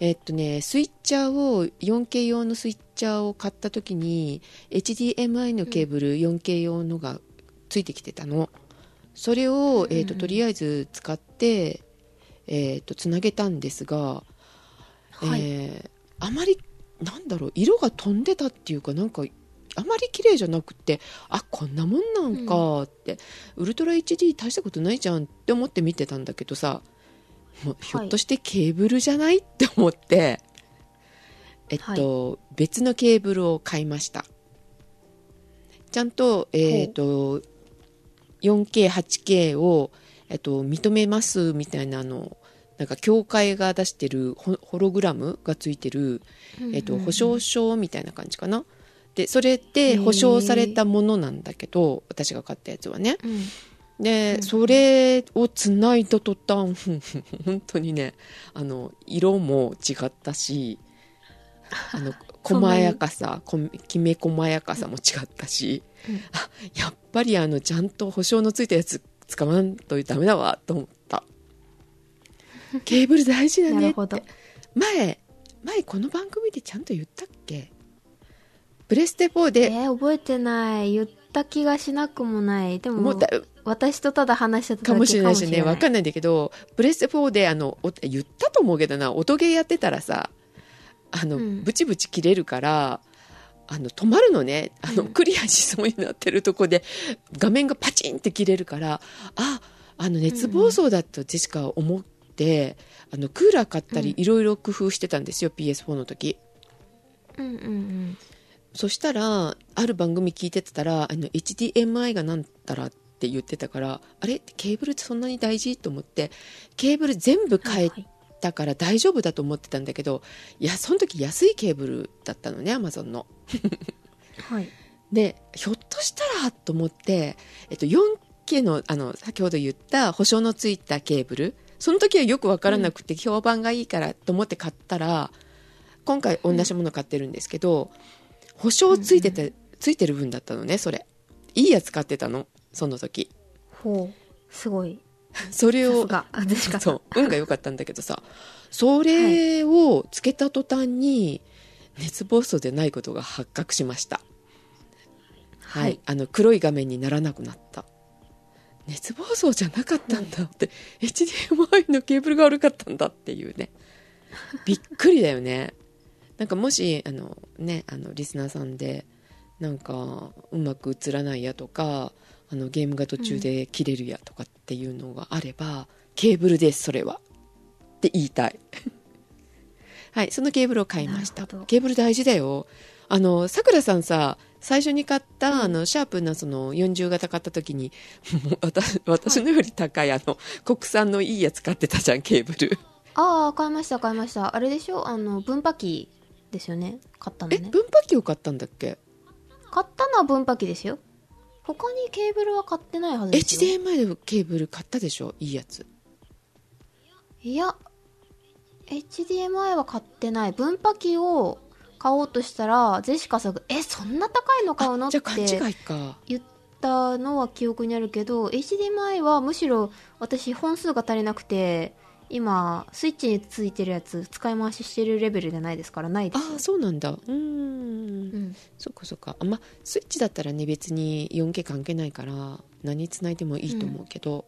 でえっとねスイッチャーを 4K 用のスイッチャーを買った時に HDMI のケーブル 4K 用のがついてきてたの。それを、えっととりあえず使って、えっとつなげたんですが、はい。えーあまりなんだろう色が飛んでたっていうかなんかあまり綺麗じゃなくてあこんなもんなんかって、ウルトラ HD 大したことないじゃんって思って見てたんだけどさもうひょっとしてケーブルじゃない？って思って、えっと、別のケーブルを買いました。ちゃんと,、えっと 4K、8K を、えっと、認めますみたいなのなんか協会が出してるホホログラムがついてる、えっと、保証書みたいな感じかな？でそれって保証されたものなんだけど私が買ったやつはね。うん。で、それをつないだ途端本当にねあの色も違ったしあの 細やかさこきめ細やかさも違ったし、うん。あやっぱりあのちゃんと保証のついたやつ使わんとダメだわと思った。ケーブル大事だねって。前前この番組でちゃんと言ったっけ？プレステ4えで、ー、覚えてない。言った気がしなくもない。でも私とただ話してたかもしれない。しね、わかんんないんだけど、プレステ4で、あの、お言ったと思うけどな、音ゲーやってたらさ、あの、うん。ブチブチ切れるから、あの、止まるのね、あの、うん。クリアしそうになってるとこで、画面がパチンって切れるから、あ、あの、熱暴走だとジェシカは思って、あの、クーラー買ったりう、ん。いろいろ工夫してたんですよ、PS4 の時。うんうんうんそしたら、ある番組聞いてたら、あの、HDMI がなんたらって言ってたから、あれ？ケーブルってそんなに大事？と思って、ケーブル全部変えはいたから大丈夫だと思ってたんだけど、いや、その時安いケーブルだったのね、アマゾンの。はい。で、ひょっとしたらと思って、えっと、4K の、あの、先ほど言った保証のついたケーブル、その時はよくわからなくて、評判がいいからと思って買ったら、今回同じもの買ってるんですけど、保証ついてて、ついてる分だったのね、それ。いいやつ買ってたの、その時。ほう。すごい。それをそう、運が良かったんだけどさ、それをつけた途端に、熱暴走でないことが発覚しました。はい、はい。あの黒い画面にならなくなった。熱暴走じゃなかったんだって、HDMI のケーブルが悪かったんだっていうね。びっくりだよねなんかもしあのねあのリスナーさんでなんかうまく映らないやとかあのゲームが途中で切れるやとかっていうのがあれば、ケーブルですそれはって言いたい。はいそのケーブルを買いました。ケーブル大事だよ。あのさくらさんさ最初に買った、あのシャープなその40型買った時にもう私私のより高い、あの国産のいいやつ買ってたじゃんケーブル。ああ買いました買いました。あれでしょ？あの分波器ですよね。買ったのね。え分波器を買ったんだっけ？買ったのは分波器ですよ。他にケーブルは買ってないはずですよ。HDMI のケーブル買ったでしょ？いいやつ。いや HDMI は買ってない。分波器を買おうとしたらジェシカさんが「えそんな高いの買うの?」って言ったのは記憶にあるけど HDMI はむしろ私本数が足りなくて今スイッチについてるやつ使い回ししてるレベルじゃないですからないですああそうなんだ。うーん。うん。そっかそっか。あまあスイッチだったらね別に 4K 関係ないから何つないでもいいと思うけど、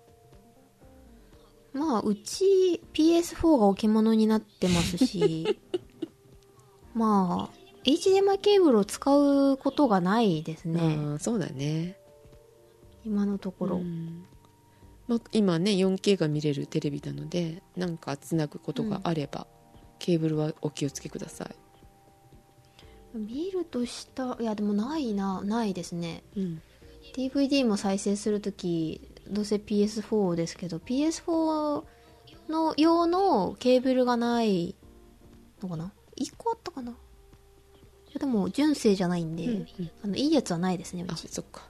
まあうち PS4 が置物になってますし まあ HDMI ケーブルを使うことがないですね。ああそうだね。今のところ、うんまあ、今ね 4K が見れるテレビなのでなんかつなぐことがあれば、ケーブルはお気をつけください、見るとしたいやでもないなないですね。うん、DVD も再生するときどうせ PS4 ですけど PS4 の用のケーブルがないのかな？1個あったかな？いやでも純正じゃないんで、うんうん。あのいいやつはないですねうあちそっか。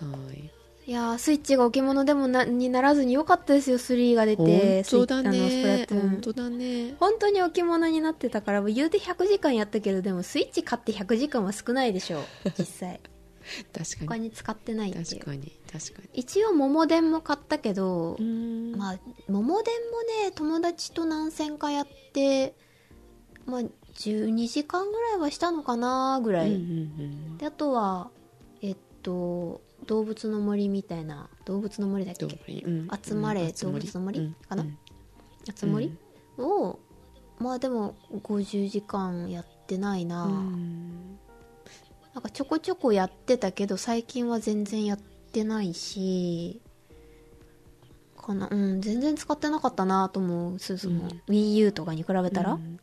はいいやースイッチが置物でもなにならずによかったですよ3が出本て当だね。本当だね。本当に置物になってたから言うて100時間やったけどでもスイッチ買って100時間は少ないでしょう 実際。確かに。他に使ってないんで確かに確かに。一応桃電も買ったけど、まあ桃電もね友達と何戦かやってまあ12時間ぐらいはしたのかなぐらい、うんうん。であとはえっと動物の森みたいな動物の森だっうんけうん。集まれうん動物の森うん。かな？うん。集まり、をまあでも50時間やってないな、うん。なんかちょこちょこやってたけど、最近は全然やってないし、かな、うん、全然使ってなかったなと思う、スースも。Wii U とかに比べたら。うん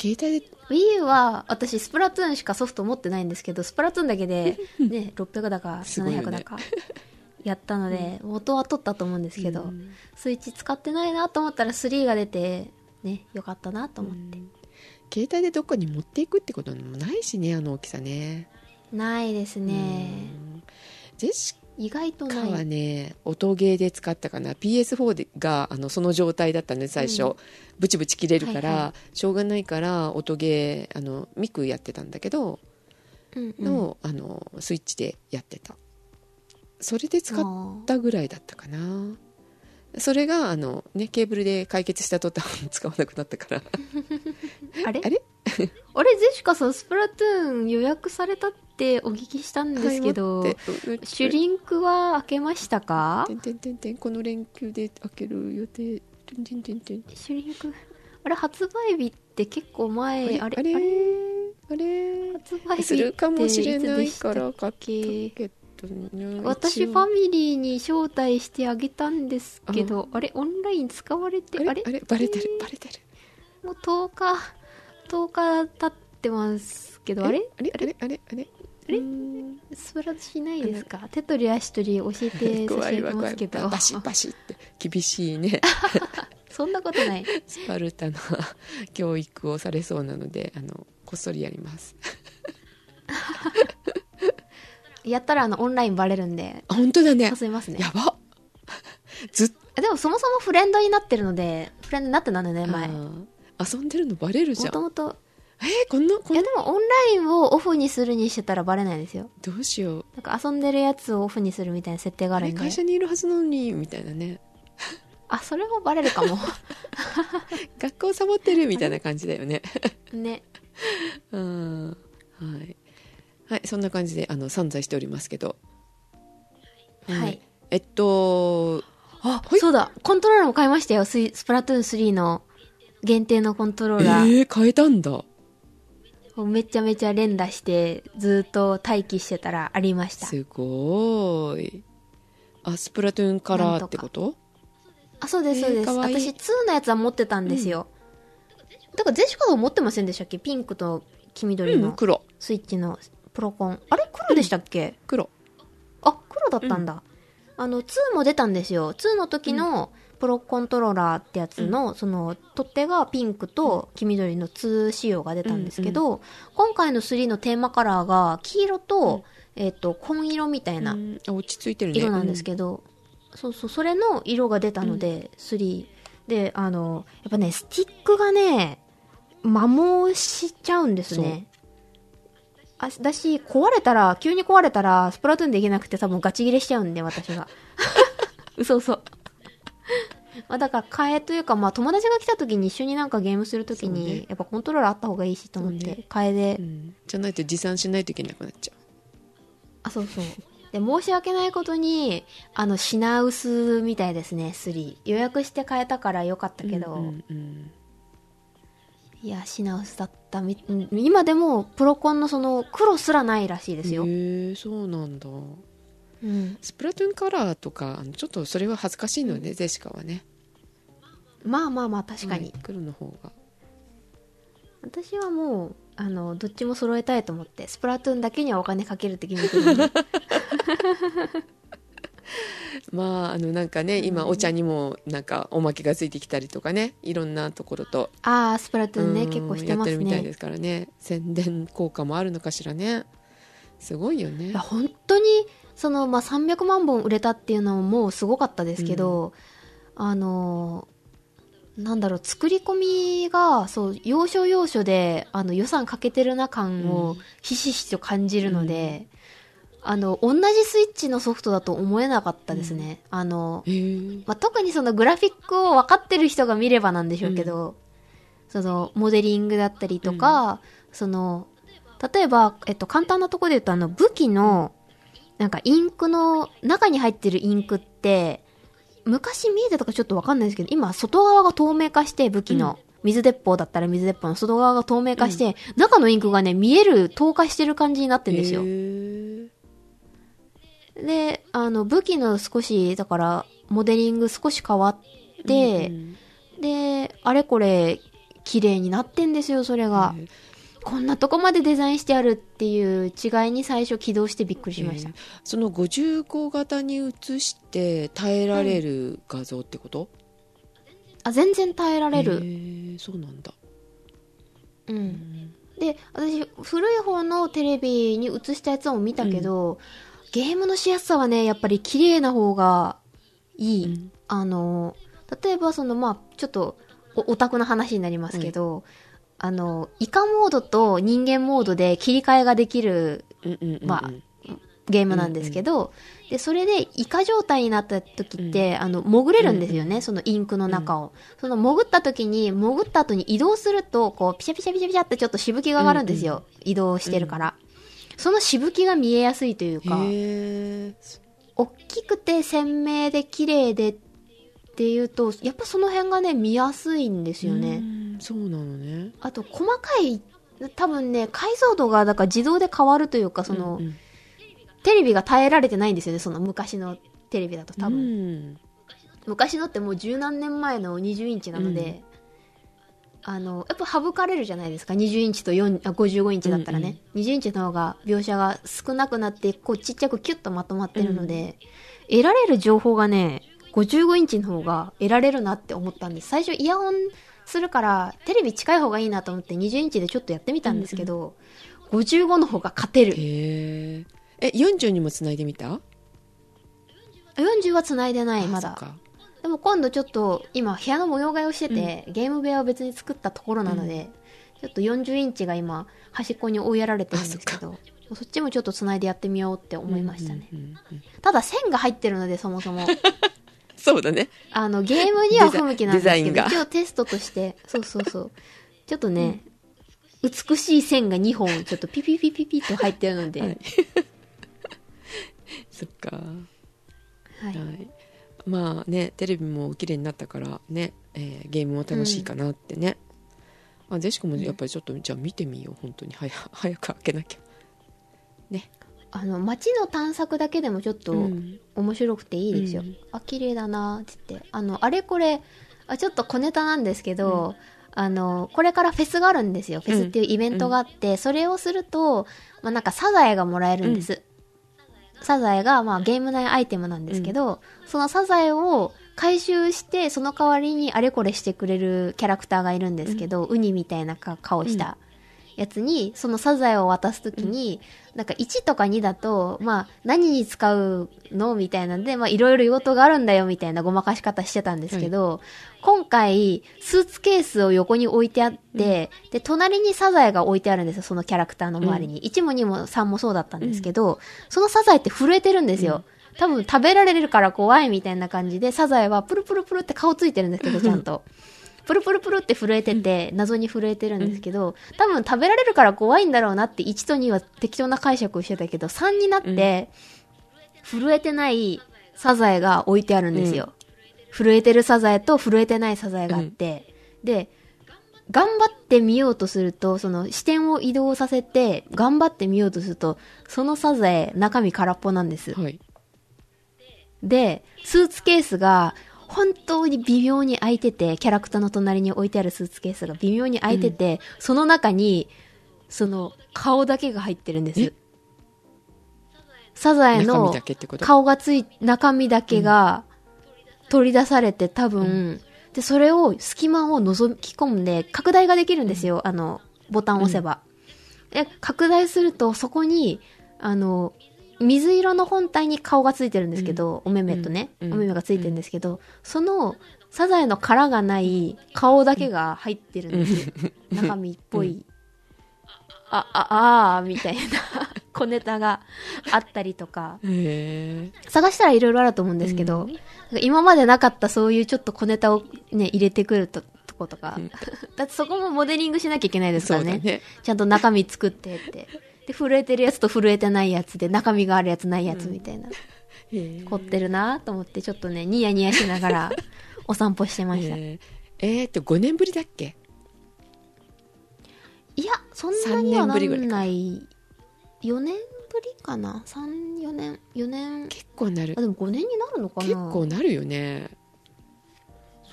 携帯で。Wii U は私スプラトゥーンしかソフト持ってないんですけどスプラトゥーンだけで、ね、600だかすごいよね。700だかやったので、元は取ったと思うんですけど、うん。スイッチ使ってないなと思ったら3が出てねよかったなと思って、携帯でどっかに持っていくってこともないしねあの大きさね。ないですね、うん。ジェシ意外とないね音ゲーで使ったかな PS4 でがあのその状態だったので最初、うんブチブチ切れるから、はいはしょうがないから音ゲーあのミクやってたんだけど、うんうんのあのスイッチでやってたそれで使ったぐらいだったかなそれがあの、ね、ケーブルで解決した途端使わなくなったからあれあれあれジェシカさんスプラトゥーン予約されたってお聞きしたんですけど、はいシュリンクは開けましたか？てんてんてんてんこの連休で開ける予定てんてんてんてんシュリンクあれ発売日って結構前あれあれ？あれ？発売日ってするかもしれないから買ったけけどね私ファミリーに招待してあげたんですけどあれオンライン使われてあれ？あれ？あれ？バレてる？バレてる？もう10日10日経ってますけどあれ？あれ？あれ？あれ？あれ？あれ？スプラトしないですか？手取り足取り教えて差 怖し上げますけど。わバシバシって厳しいね。そんなことない。スパルタな 教育をされそうなのであのこっそりやります。やったらあのオンラインバレるんで。あ本当だね。誘いますね。やば。ずっでもそもそもフレンドになってるのでフレンドになってたので前。もあー。遊んでるのバレるじゃん。ともとえー、こんなこんな。いやでもオンラインをオフにするにしてたらバレないですよ。どうしよう。なんか遊んでるやつをオフにするみたいな設定があるんで。会社にいるはずなのにみたいなね。あそれもバレるかも。学校サボってるみたいな感じだよね。ね。うん。はい、はい、そんな感じであの散財しておりますけど。はい。えっとあ、はい。そうだ。コントローラーも買いましたよ。スイスプラトゥーン3の限定のコントローラー、えー、変えたんだめちゃめちゃ連打してずっと待機してたらありました。すごい。あスプラトゥーンカラーってこと？あそうですそうです、えー私2のやつは持ってたんですよ、だからゼシカが持ってませんでしたっけ？ピンクと黄緑のうん黒。スイッチのプロコン、あれ？黒でしたっけ、黒。あ黒だったんだ、あの2も出たんですよ。2の時のプロコントローラーってやつの、その取っ手がピンクと黄緑の2仕様が出たんですけど、今回の3のテーマカラーが黄色と,、えっと紺色みたいな落ち着いてるね。色なんですけど、そうそうそれの色が出たので、3であのやっぱねスティックがね摩耗しちゃうんですね。あだし壊れたら急に壊れたらスプラトゥーンできなくて多分ガチ切れしちゃうんで私が。嘘嘘 まあだから替えというか、まあ、友達が来た時に一緒になんかゲームする時に、やっぱコントローラーあった方がいいしと思って、替えで、うん。じゃないと持参しないといけなくなっちゃあ、そうそう。で、申し訳ないことに、あの、品薄みたいですね、3。予約して買えたからよかったうけど、うんうんいや、品薄だった。今でも、プロコンのその、黒すらないらしいですよ。へえそうなんだうん。スプラトゥーンカラーとかちょっとそれは恥ずかしいので、ゼシカはね。まあまあまあ、確かに。はい。黒の方が。私はもう、あの、どっちも揃えたいと思って、スプラトゥーンだけにはお金かけるって決めてる。まああのなんかね今お茶にもなんかおまけがついてきたりとかねいろんなところと。ああ、スプラトゥーンね、うん結構してますね。やってるみたいで。すからね。宣伝効果もあるのかしらね。すごいよね。本当にその、まあ、300万本売れたっていうのももうすごかったですけど、あのなんだろう作り込みがそう要所要所であの予算かけてるな感をひしひしと感じるので、あの同じスイッチのソフトだと思えなかったですね、あのへえ。まあ、特にそのグラフィックを分かってる人が見ればなんでしょうけど、そのモデリングだったりとか、その例えば、えっと、簡単なところで言うとあの武器のなんかインクの中に入ってるインクって昔見えてたかちょっと分かんないですけど今外側が透明化して武器の水鉄砲だったら水鉄砲の外側が透明化して、中のインクがね、見える、透過してる感じになってるんですよ。で、あの、武器の少し、だから、モデリング少し変わって、うんで、あれこれ、綺麗になってんですよ、それが。こんなとこまでデザインしてあるっていう違いに最初起動してびっくりしました。えーその55型に移して耐えられる画像ってこと、あ、全然耐えられへる。ーそうなんだ、うん。で、私、古い方のテレビに映したやつを見たけど、ゲームのしやすさはね、やっぱり綺麗な方がいい。うんあの、例えばその、まあ、ちょっとお、オタクの話になりますけど、あの、イカモードと人間モードで切り替えができるうんうんうんうん。まあゲームなんですけど、で、それでイカ状態になった時って、あの、潜れるんですよね、そのインクの中を。その潜った時に、潜った後に移動すると、こう、ピシャピシャピシャピシャってちょっとしぶきが上がるんですよ。移動してるから。そのしぶきが見えやすいというか、大きくて鮮明で綺麗でっていうと、やっぱその辺がね、見やすいんですよね。うんそうなのねあと、細かい、多分ね、解像度が、だから自動で変わるというか、その、うんうんテレビが耐えられてないんですよね、その昔のテレビだと多分。うん昔のってもう十何年前の20インチなので、あの、やっぱ省かれるじゃないですか。20インチと4あ55インチだったらね。20インチの方が描写が少なくなって、こうちっちゃくキュッとまとまってるので、得られる情報がね、55インチの方が得られるなって思ったんです。最初イヤホンするから、テレビ近い方がいいなと思って20インチでちょっとやってみたんですけど、55の方が勝てる。へー。え40にもつないでみた？40は繋いでない、まだ。でも今度ちょっと今部屋の模様替えをしてて、ゲーム部屋を別に作ったところなので、ちょっと40インチが今端っこに追いやられてるんですけどそっちもちょっと繋いでやってみようって思いましたね、うんうんうん。ただ線が入ってるのでそもそも そうだね。あのゲームには不向きなんですけどデザインが。一応テストとしてそうそうそう。ちょっとね、美しい線が2本ちょっとピピピピピと入ってるので、はい。そっか。はい。はい、まあねテレビも綺麗になったからね、えーゲームも楽しいかなってね、あジェシカもやっぱりちょっと、じゃあ見てみよう本当に。早早く開けなきゃ。ねあの街の探索だけでもちょっと、うん面白くていいですよ。うんあ、綺麗だなーって言って。あの、あれこれ、あちょっと小ネタなんですけど、あの、これからフェスがあるんですよ。フェスっていうイベントがあって、それをすると、まあ、なんかサザエがもらえるんです。サザエが、まあ、ゲーム内アイテムなんですけど、そのサザエを回収して、その代わりにあれこれしてくれるキャラクターがいるんですけど、ウニみたいなか顔したやつに、そのサザエを渡すときに、なんか1とか2だと、まあ、何に使うのみたいなんで、まあ、いろいろ用途があるんだよ、みたいなごまかし方してたんですけど、今回、スーツケースを横に置いてあって、で、隣にサザエが置いてあるんですよ、そのキャラクターの周りに。1も2も3もそうだったんですけど、そのサザエって震えてるんですよ。多分食べられるから怖いみたいな感じで、サザエはプルプルプルって顔ついてるんですけど、ちゃんと。プルプルプルって震えてて、謎に震えてるんですけど、多分食べられるから怖いんだろうなって1と2は適当な解釈をしてたけど、3になって、震えてないサザエが置いてあるんですよ。震えてるサザエと震えてないサザエがあって、で、頑張ってみようとすると、その視点を移動させて、頑張ってみようとすると、そのサザエ、中身空っぽなんです。はい。で、スーツケースが本当に微妙に開いてて、キャラクターの隣に置いてあるスーツケースが微妙に開いてて、その中に、その顔だけが入ってるんです。サザエの顔がつい、中身だけが取り出されて多分、で、それを隙間を覗き込んで拡大ができるんですよ。あの、ボタンを押せば。で、拡大するとそこに、あの、水色の本体に顔がついてるんですけど、お目目とね、うん。お目目がついてるんですけど、その、サザエの殻がない顔だけが入ってるんです。よ。中身っぽい。あ、あ、あーみたいな 小ネタがあったりとか、探したらいろいろあると思うんですけど、今までなかったそういうちょっと小ネタをね、入れてくるととことか、だってそこもモデリングしなきゃいけないですからね。ね。ちゃんと中身作ってって。で、震えてるやつと震えてないやつで、中身があるやつないやつみたいな。へえ凝ってるなと思って、ちょっとね、ニヤニヤしながら お散歩してました。へええーっと5年ぶりだっけ？いやそんなには3年なんない。4年ぶりかな。34年。4年。結構なる。あでも5年になるのかな？結構なるよね。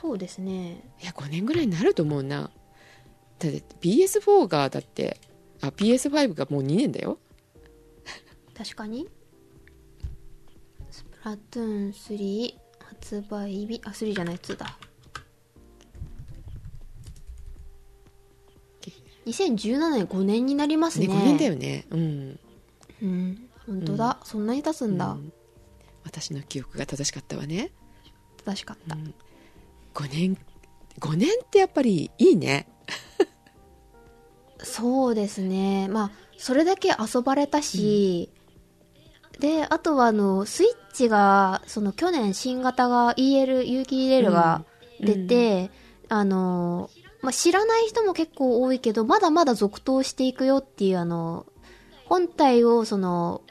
そうですね。いや5年ぐらいになると思うな。だって PS4 がだってあ PS5 がもう2年だよ。確かに。スプラトゥーン3発売日。あ3じゃない2だ。2017年5年になりますね。ね5年だよね。うん。うん本当だ、そんなに経つんだ、うん。私の記憶が正しかったわね、正しかった、うん、5年5年ってやっぱりいいねそうですね。まあそれだけ遊ばれたし、であとはあのスイッチがその去年新型が EL 有機 EL が出て、あのまあ、知らない人も結構多いけどまだまだ続投していくよっていうあの本体をその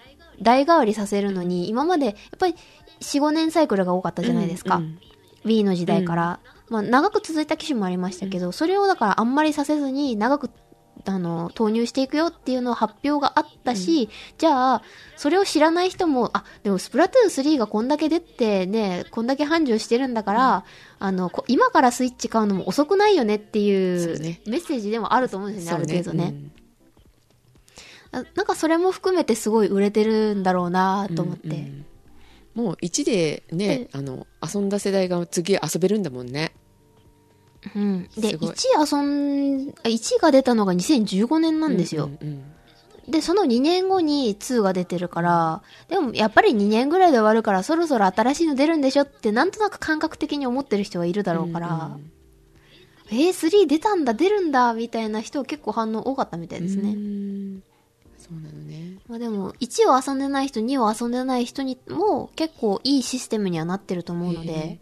代替わりさせるのに今までやっぱり45年サイクルが多かったじゃないですか、うん Wii の時代から、まあ、長く続いた機種もありましたけど、それをだからあんまりさせずに長くあの投入していくよっていうの発表があったし、じゃあそれを知らない人もあでもスプラトゥーン3がこんだけ出てねこんだけ繁盛してるんだから、あのこ今からスイッチ買うのも遅くないよねっていうメッセージでもあると思うんですよねある程度ね、うん。ななんかそれも含めてすごい売れてるんだろうなと思って、うんうん。もう1でね、あの遊んだ世代が次遊べるんだもんねうん、ですごい。1遊んあ1が出たのが2015年なんですよ、うんうんでその2年後に2が出てるからでもやっぱり2年ぐらいで終わるからそろそろ新しいの出るんでしょってなんとなく感覚的に思ってる人はいるだろうから、うんえー、3出たんだ出るんだみたいな人結構反応多かったみたいですね、うん。そうなのね。まあ、でも1を遊んでない人2を遊んでない人にも結構いいシステムにはなってると思うのへえ。で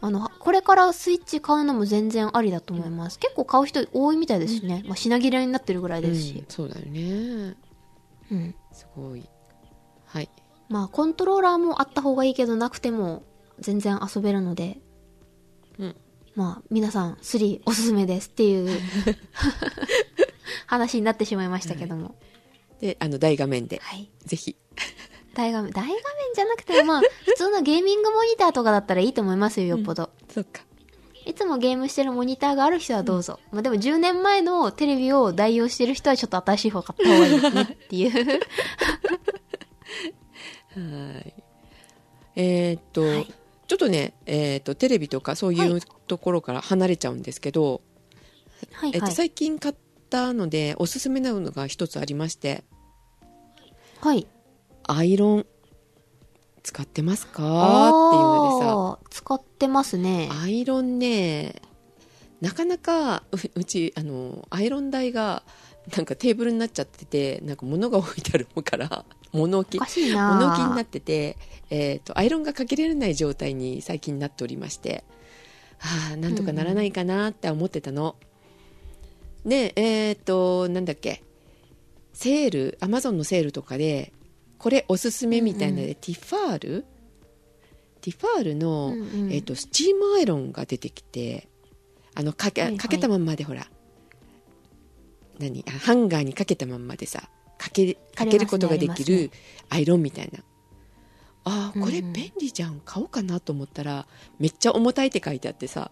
あのこれからスイッチ買うのも全然ありだと思います、結構買う人多いみたいですしね、まあ、品切れになってるぐらいですうんし、そうだよね。うん。すごい。はい。まあコントローラーもあった方がいいけどなくても全然遊べるので。うん。まあ皆さん3おすすめですっていう 話になってしまいましたけども、であの大画面で。はい。ぜひ大画面大画面じゃなくてもまあ 普通のゲーミングモニターとかだったらいいと思いますよよっぽど、そっか。いつもゲームしてるモニターがある人はどうぞ、まあでも10年前のテレビを代用してる人はちょっと新しい方買った方がいいねっていう。はい。えーっと、はい。ちょっとね、えーっとテレビとかそういうはい。ところから離れちゃうんですけど、はいえっと、はい最近買ったのでおすすめなのが一つありまして。はいアイロン使ってますか？っていうのでさ。使ってますね。アイロンねなかなかううちあのアイロン台がなんかテーブルになっちゃっててなんか物が置いてあるから 物置物置になってて、えー、とアイロンがかけられない状態に最近なっておりまして。はあなんとかならないかなって思ってたの、でえっ、となんだっけ？セールアマゾンのセールとかでこれおすすめみたいなので、ティファール？ティファールの、うんうん。えー、とスチームアイロンが出てきてあのかけ,、はいはい。かけたまんまでほら何？あハンガーにかけたまんまでさかけかけることができるアイロンみたいな。あーこれうん。うん便利じゃん。買おうかなと思ったらめっちゃ重たいって書いてあってさ。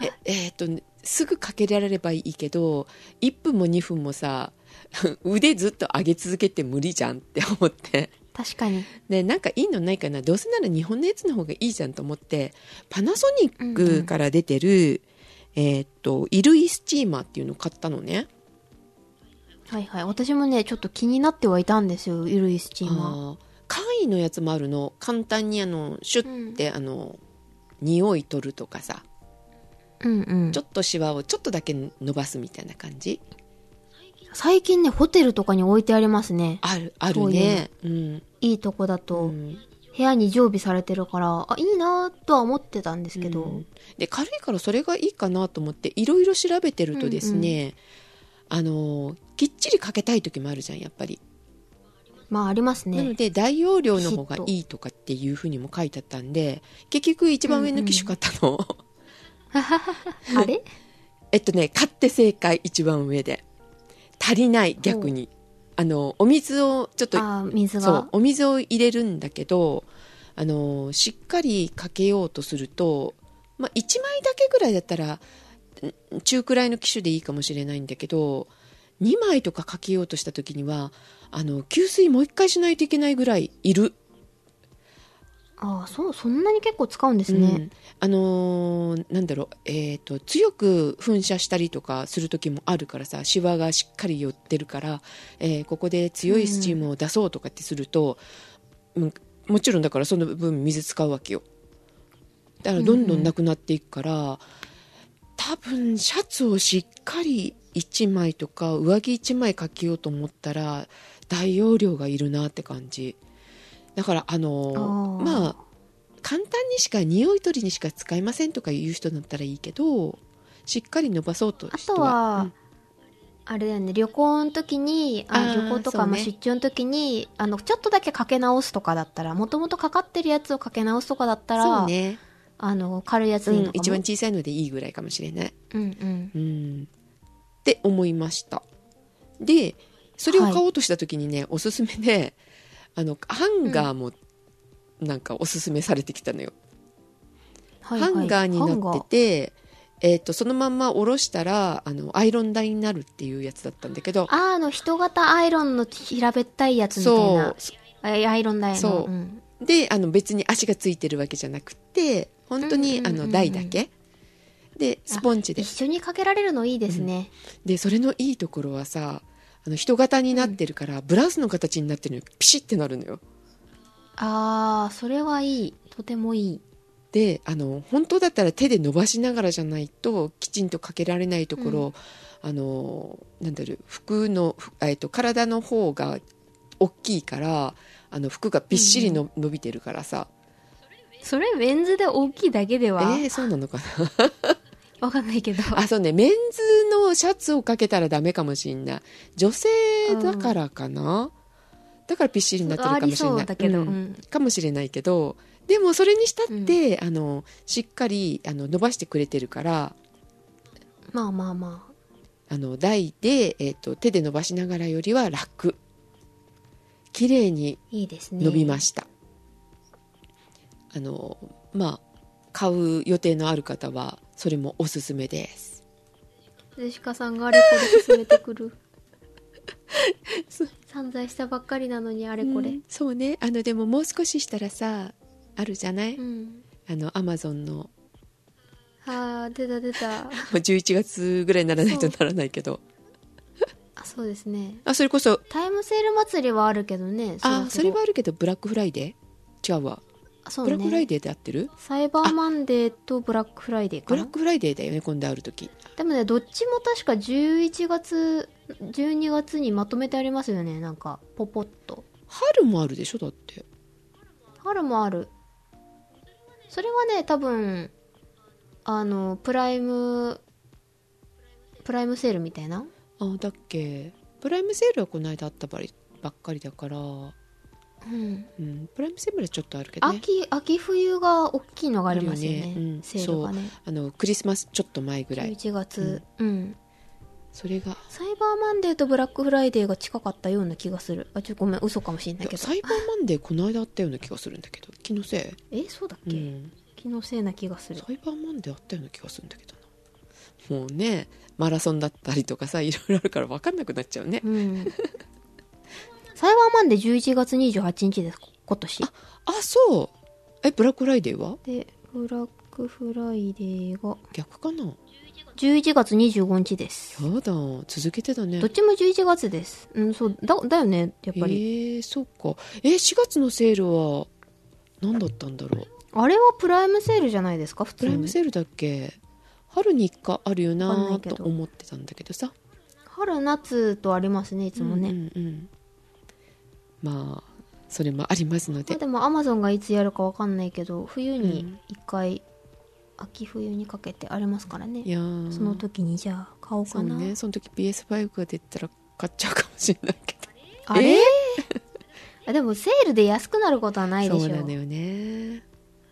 ええーっとねすぐかけられればいいけど1分も2分もさ 腕ずっと上げ続けて無理じゃんって思って。確かに。でなんかいいのないかな。どうせなら日本のやつの方がいいじゃんと思ってパナソニックから出てる、えーっと衣類スチーマーっていうのを買ったのね。はいはい。私もねちょっと気になってはいたんですよゆるいスチーマー。簡易のやつもあるの。簡単にあのシュッて、あの匂い取るとかさ。うんうん。ちょっとシワをちょっとだけ伸ばすみたいな感じ最近ねホテルとかに置いてありますね。あるあるそういうねうん。いいとこだうとん。部屋に常備されてるからあいいなとは思ってたんですけど、うん。で軽いからそれがいいかなと思っていろいろ調べてるとですね、あのきっちりかけたい時もあるじゃんやっぱり、まあありますなのねで大容量の方がいいとかっていうふうにも書いてあったんで結局一番上の機種買ったの、あれ？えっとね買って正解一番上で足りない逆に。あのお水をちょっとそうお水を入れるんだけどあのしっかりかけようとすると、まあ、1枚だけぐらいだったらん中くらいの機種でいいかもしれないんだけど2枚とかかけようとした時にはあの給水もう一回しないといけないぐらいいるああそうそんなに結構使うんですね。うん、あのーなんだろう、えー、と強く噴射したりとかする時もあるからさシワがしっかり寄ってるから、えーここで強いスチームを出そうとかってすると、うんもちろんだからその分水使うわけよ。だからどんどんなくなっていくから、多分シャツをしっかり1枚とか上着1枚かけようと思ったら大容量がいるなって感じだからあのまあ簡単にしか匂い取りにしか使いませんとかいう人だったらいいけどしっかり伸ばそうとあ人とは、うん。あれだよね旅行の時にあ旅行とか、そうね。まあ、出張の時にあのちょっとだけかけ直すとかだったらもともとかかってるやつをかけ直すとかだったらそうね、あの軽いやつでいいのかも、うん、一番小さいのでいいぐらいかもしれない、うんうん。うん、って思いました。でそれを買おうとした時にね、おすすめであのハンガーもなんかおすすめされてきたのよ、はいはい。ハンガーになってて、えー、とそのまんま下ろしたらあのアイロン台になるっていうやつだったんだけどあーあの人型アイロンの平べったいやつみたいな。あアイロン台の。そう。うん。であの別に足がついてるわけじゃなくて本当にあうんうんうんうん。の台だけ。でスポンジで。一緒にかけられるのいいですね、でそれのいいところはさあの人型になってるから、ブラウスの形になってるのよ。ピシッてなるのよ。ああそれはいい。とてもいい。であの本当だったら手で伸ばしながらじゃないときちんとかけられないところ、あのなんだろう服の、ふえっと体の方が大きいからあの服がびっしりの、伸びてるからさ。それメンズで大きいだけでえは、ー、そうなのかなわかんないけど。あそうね。メンズのシャツをかけたらダメかもしんない。女性だからかな、だからびっしりになってるかもしれない。だけど、うん。うん。かもしれないけど。でもそれにしたって、あのしっかりあの伸ばしてくれてるから。まあまあまあ。あの台で、えー、と手で伸ばしながらよりは楽。綺麗に伸びました、あのまあ買う予定のある方はそれもおすすめです。ジェシカさんがあれこれ勧めてくる。散財したばっかりなのにあれこれ。うんそうね。あのでももう少ししたらさあるじゃない、うん、あのアマゾンの。ああ出た出た。まあ11月ぐらいにならないとならないけど。あそうですね。あそれこそ。タイムセール祭りはあるけどねあそれははあるけどブラックフライデー？違うわそうブラックフライねデーで合ってる？サイバーマンデーとブラックフライデーかな？ブラックフライデーだよね今度ある時。でもねどっちも確か11月12月にまとめてありますよねなんかポポッと。春もあるでしょだって。春もある。それはね多分あのプライムプライムセールみたいな？あだっけ。プライムセールはこの間あったばりばっかりだから、うん。うん、プライムセールはちょっとあるけどね。秋秋冬が大きいのがありますよね。ね。うん。セールがね。あのクリスマスちょっと前ぐらい。11月。うん、それが。サイバーマンデーとブラックフライデーが近かったような気がする。あちょっとごめん嘘かもしれないけど。サイバーマンデーこの間あったような気がするんだけど気のせえそうだっい、け、うん、気のせいな気がする。サイバーマンデーあったような気がするんだけどな。もうねマラソンだったりとかさいろいろあるから分かんなくなっちゃうね。うん サイバーマンデー11月28日です今年。あそう。えブラックフライデーは？でブラックフライデーが。逆かな？11月25日です。やだ続けてたね。どっちも11月です。うんそうだだよねやっぱり、えー、そっか。え4月のセールは何だったんだろう？あれはプライムセールじゃないですか？普プ通に。ライムセールだっけ？春に1回あるよなと思ってたんだけどさ。春夏とありますねいつもね、うんうんうんまあそれもありますので。まあ、でもアマゾンがいつやるかわかんないけど冬うにん。1回、秋冬にかけてありますからね。いやー。その時にじゃあ買おうそうかな、ね。その時 PS5 が出たら買っちゃうかもしれないけど。あれ、え？あでもセールで安くなることはないでしょ。そうなのよね。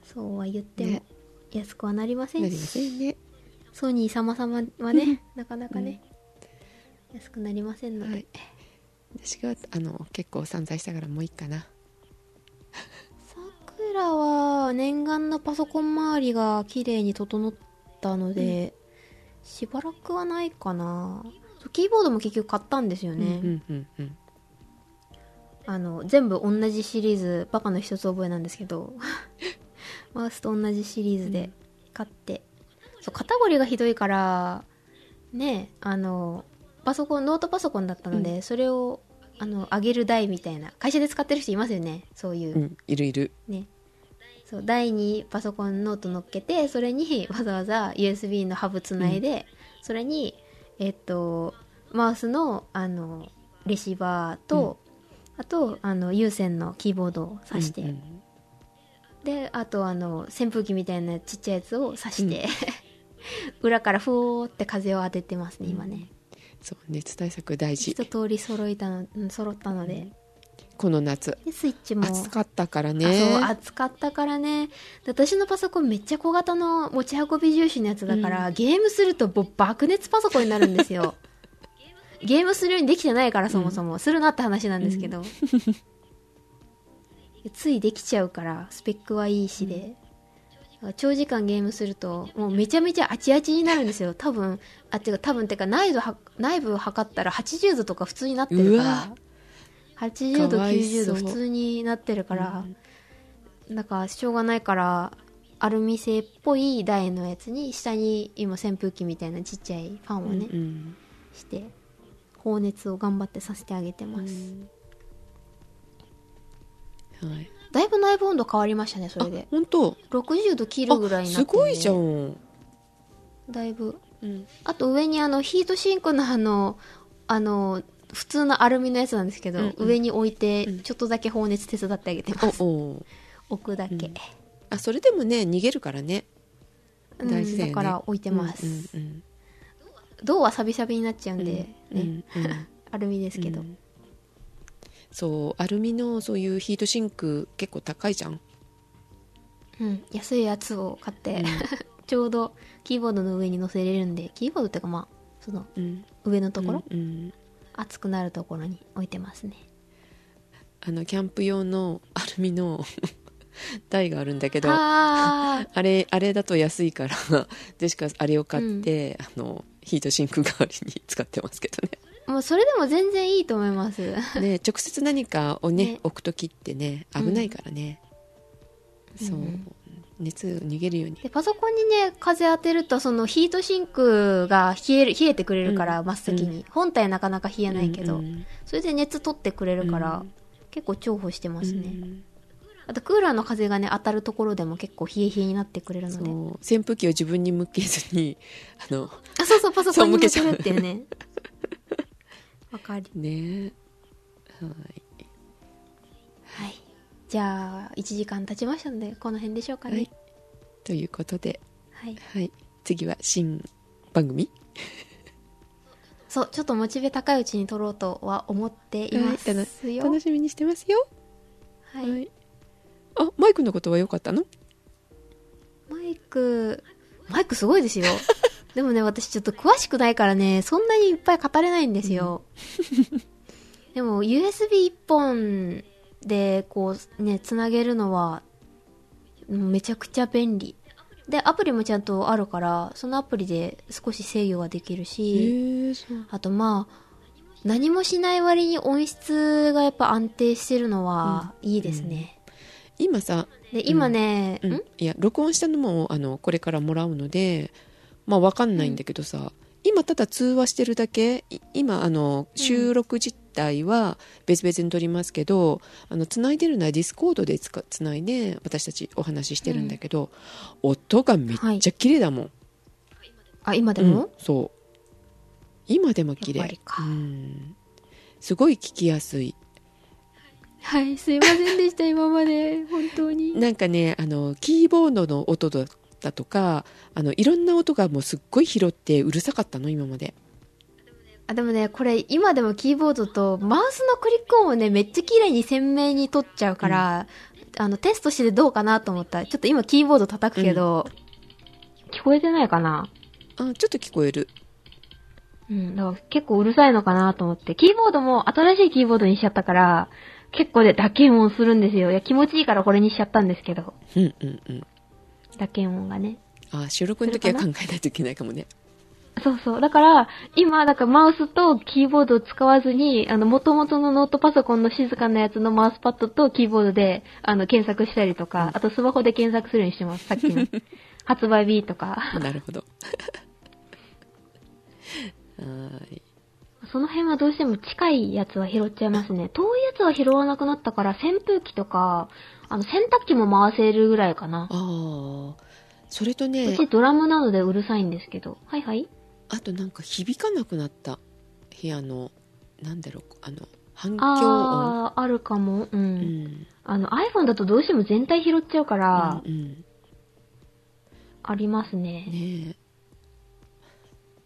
そうは言っても、ね。安くはなりませんなりませんね。ソニー様々はね、なかなかね、安くなりませんので。はい私があの結構散財したからもういいかな。さくらは念願のパソコン周りが綺麗に整ったので、しばらくはないかな。キーボードも結局買ったんですよね。うんうんうんあの、全部同じシリーズ、パパの一つ覚えなんですけど、マウスと同じシリーズで買って、そう、肩こりがひどいから、ね、あの、パソコン、ノートパソコンだったので、それを、あの、上げる台みたいな、会社で使ってる人いますよね、そういう。うんいるいる。ね。そう、台にパソコンノート乗っけて、それにわざわざ USB のハブつないで、それに、えっと、マウスの、あの、レシーバーと、あと、あの、有線のキーボードを挿して、うんうん。で、あと、あの、扇風機みたいなちっちゃいやつを挿して、裏からふーって風を当ててますね、今ね。そう熱対策大事一通り揃えた揃ったので。この夏で、スイッチも。暑かったからあね暑かったからね。で私のパソコンめっちゃ小型の持ち運び重視のやつだから、ゲームすると爆熱パソコンになるんですよ。ゲームするようにできてないからそもそも。するなって話なんですけど。ついできちゃうから、スペックはいいしで。長時間ゲームすると、もうめちゃめちゃあちあちになるんですよ。多分、あ、てか多分ってか内部は、内部測ったら80度とか普通になってるから。80度、かわい90そう度普通になってるから、だからしょうがないから、アルミ製っぽい台のやつに、下に今扇風機みたいなちっちゃいファンをね、うんして、放熱を頑張ってさせてあげてます。はいだいぶ内部温度変わりましたね、それで。本当？60度切るぐらいになって、すごいじゃん。だいぶ。うん。あと上にあの、ヒートシンクのあの、あの、普通のアルミのやつなんですけど、うんうん。上に置いてうん、ちょっとだけ放熱手伝ってあげてます。おお置くだけ。うん。あそれでもね逃げるからね。うん大事だよね。だから置いてます。うんうん銅はサビサビになっちゃうんで、うん。ね、うんうん。アルミですけど、うんそうアルミのそういうヒートシンク結構高いじゃん。うん安いやつを買って、ちょうどキーボードの上に乗せれるんでキーボードっていうかまあそのうん。上のところ、うんうん。熱くなるところに置いてますね。あのキャンプ用のアルミの 台があるんだけどああれあれだと安いからジェシカあれを買って、あのヒートシンク代わりに使ってますけどあもうそれでも全然いいと思います。ねね直接何かをねね。置く時ってね危ないからね、そう、うん熱逃げるように。でパソコンにね風当てるとそのヒートシンクが冷える冷えてくれるから、うん。真っ先に、本体なかなか冷えないけど、うん。うんそれで熱取ってくれるから、うん。結構重宝してますね、うん。あとクーラーの風がね当たるところでも結構冷え冷えになってくれるので。扇風機を自分に向けずにあのあそうそうパソコンに向けるっていう。ねわかるね。はい。はい。じゃあ1時間経ちましたのでこの辺でしょうかね。はい。ということで、はい、はい、次は新番組。そうちょっとモチベ高いうちに撮ろうとは思っていますはい。よ楽しみにしてますよ。はい、あマイクのことは良かったの？マイクマイクすごいですよ でもね私ちょっと詳しくないからねそんなにいっぱい語れないんですよ、でも USB1 本でこうねつなげるのはうんめちゃくちゃ便利。でアプリもちゃんとあるからそのアプリで少し制御ができるしあとまあ何もしない割に音質がやっぱ安定してるのはいいですね、今さ、で今ね、うん。ん？いや録音したのもあのこれからもらうのでまあわかんないんだけどさ、今ただ通話してるだけい今あの収録自体は別々に撮りますけど、あの繋いでるのはディスコードでつかつないで私たちお話ししてるんだけど、音がめっちゃ綺麗だもん、あ今でも、うんそう。今でも綺麗。うん。すごい聞きやすい。はい、すいませんでした、今まで。本当に。なんかねあのキーボードの音だだとかあのいろんな音がもうすっごい拾ってうるさかったの今まであ、でもね、これ、今でもキーボードと、マウスのクリック音をね、めっちゃ綺麗に鮮明に撮っちゃうから、あの、テストしてどうかなと思った。ちょっと今キーボード叩くけど、聞こえてないかな？あちょっと聞こえるうん、だから結構うるさいのかなと思って。キーボードも新しいキーボードにしちゃったから、結構で打鍵音するんですよ。いや、気持ちいいからこれにしちゃったんですけど。うんうんうん打鍵音がね。あ収録の時は考えないといけないかもねそうそう。だから、今、だからマウスとキーボードを使わずに、あの、元々のノートパソコンの静かなやつのマウスパッドとキーボードで、あの、検索したりとか、あとスマホで検索するようにしてます。さっきの。発売日とか。なるほどはいその辺はどうしても近いやつは拾っちゃいますね。遠いやつは拾わなくなったから、扇風機とか、あの、洗濯機も回せるぐらいかな。ああそれとうねちドラムなのでうるさいんですけど。はいはい。あとなんか響かなくなった部屋のなんだろうあの反響音あー、あるかも。う。うんんあの、iPhone だとどうしても全体拾っちゃうから、うんうんありますね。ね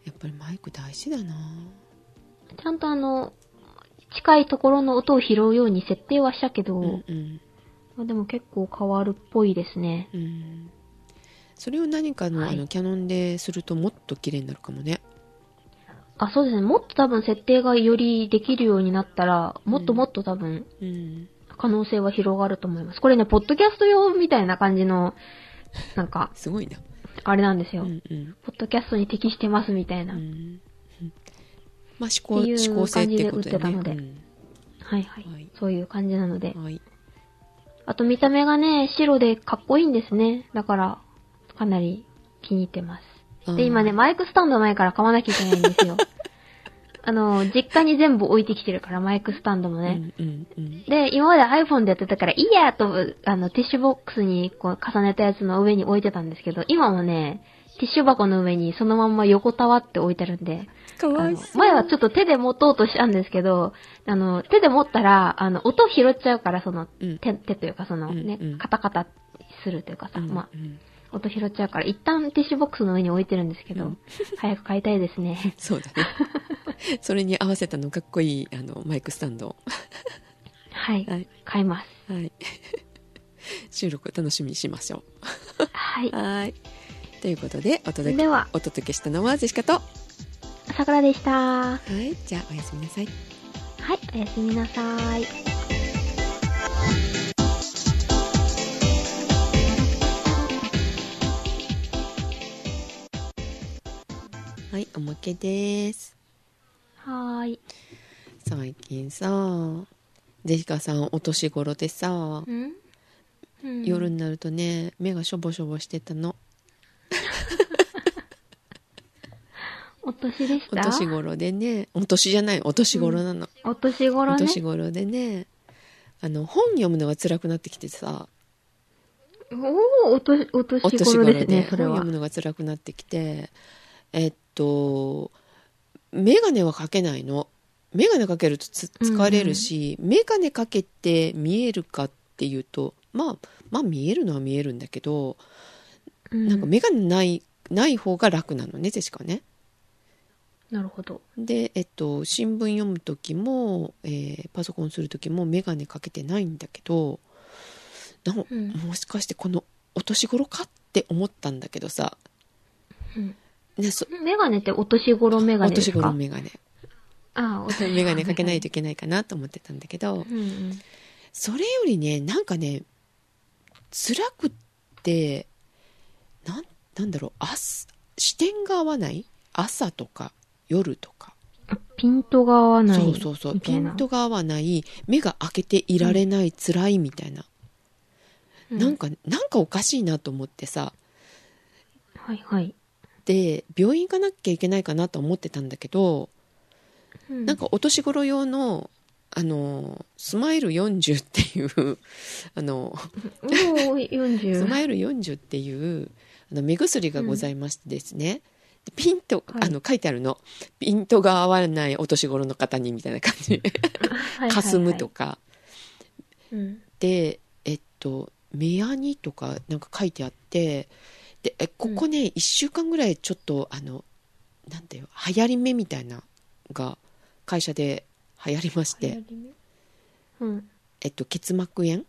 えやっぱりマイク大事だなちゃんとあの、近いところの音を拾うように設定はしたけど、うんうんまあでも結構変わるっぽいですね。うん。それを何かの,、はい。あのキャノンでするともっと綺麗になるかもね。あ、そうですね。もっと多分設定がよりできるようになったら、もっともっと多分うん。可能性は広がると思います。これね、ポッドキャスト用みたいな感じの、なんか、すごいな。あれなんですよ。うんうん。ポッドキャストに適してますみたいな。うんうん。まあ思考思考性ってことだよね。感じで。売ってはいはい、はい。そういう感じなので。うん。はいあと見た目がね、白でかっこいいんですね。だから、かなり気に入ってます。で、今ね、マイクスタンド前から買わなきゃいけないんですよ。あの、実家に全部置いてきてるから、マイクスタンドもね。うんうんうんで、今まで iPhone でやってたから、いいやと、あの、ティッシュボックスにこう重ねたやつの上に置いてたんですけど、今もね、ティッシュ箱の上にそのまんま横たわって置いてあるんで、かわいそう。前はちょっと手で持とうとしたんですけど、あの、手で持ったら、あの、音拾っちゃうから、その、うん。手、手というか、そのね、うんうん。カタカタするというかさ、うんまあう、ん。音拾っちゃうから、一旦ティッシュボックスの上に置いてるんですけど、うん。早く買いたいですね。そうだね。それに合わせたのかっこいいあのマイクスタンド。をはい、はい。買います。はい。収録楽しみにしましょはい。うはいということでお届けでは。お届けしたのはジェシカと。はさくらでした。はいじゃあおやすみなさい。い、おやすみなさい。はいおまけです。はーい。最近さジェシカさんお年頃でさ、ん、うん。夜になるとね目がしょぼしょぼしてたのお年でした？お年頃でね。お年じゃない。お年頃なの、お年頃おね。年頃でね。あの本読むのが辛くなってきてさ。おー、おと、お年お年頃頃でですね、それは。本読む。のが辛くなってきて。えっと眼鏡はかけないの。眼鏡かけるとつ疲れるし、眼鏡かけて見えるかっていうとまあまあ見えるのは見えるんだけど、うんなん。か眼鏡ないない方が楽なのねジェシカねなるほど。で、えっと、新聞読む時も、えーパソコンする時も眼鏡かけてないんだけどなうん。もしかしてこのお年頃かって思ったんだけどさ、うん。ね、そメガネってお年頃メガお年ネですか？頃眼鏡。ああ、お年頃眼鏡かけないといけないかなと思ってたんだけど。うんうん。それよりねなんかね辛くってなんなんだろう朝視点が合わない？朝とか夜とか。ピントが合わない。そうそうそう。ピントが合わない。目が開けていられない、辛いみたいな、うなんかなんかおかしいなと思ってさ。はいはい。で病院行かなきゃいけないかなと思ってたんだけど、うん。なんかお年頃用のあのスマイル40っていうあのおー、40。スマイル40っていう あの 目薬がございましてですね、でピント、はい。あの書いてあるの。ピントが合わないお年頃の方にみたいな感じ。かすむとか。かうん。でえっと目やにとかなんか書いてあってでえここね、1週間ぐらいちょっとあのなんていう流行り目みたいなのが会社で流行りまして、うん。えっと、結膜炎、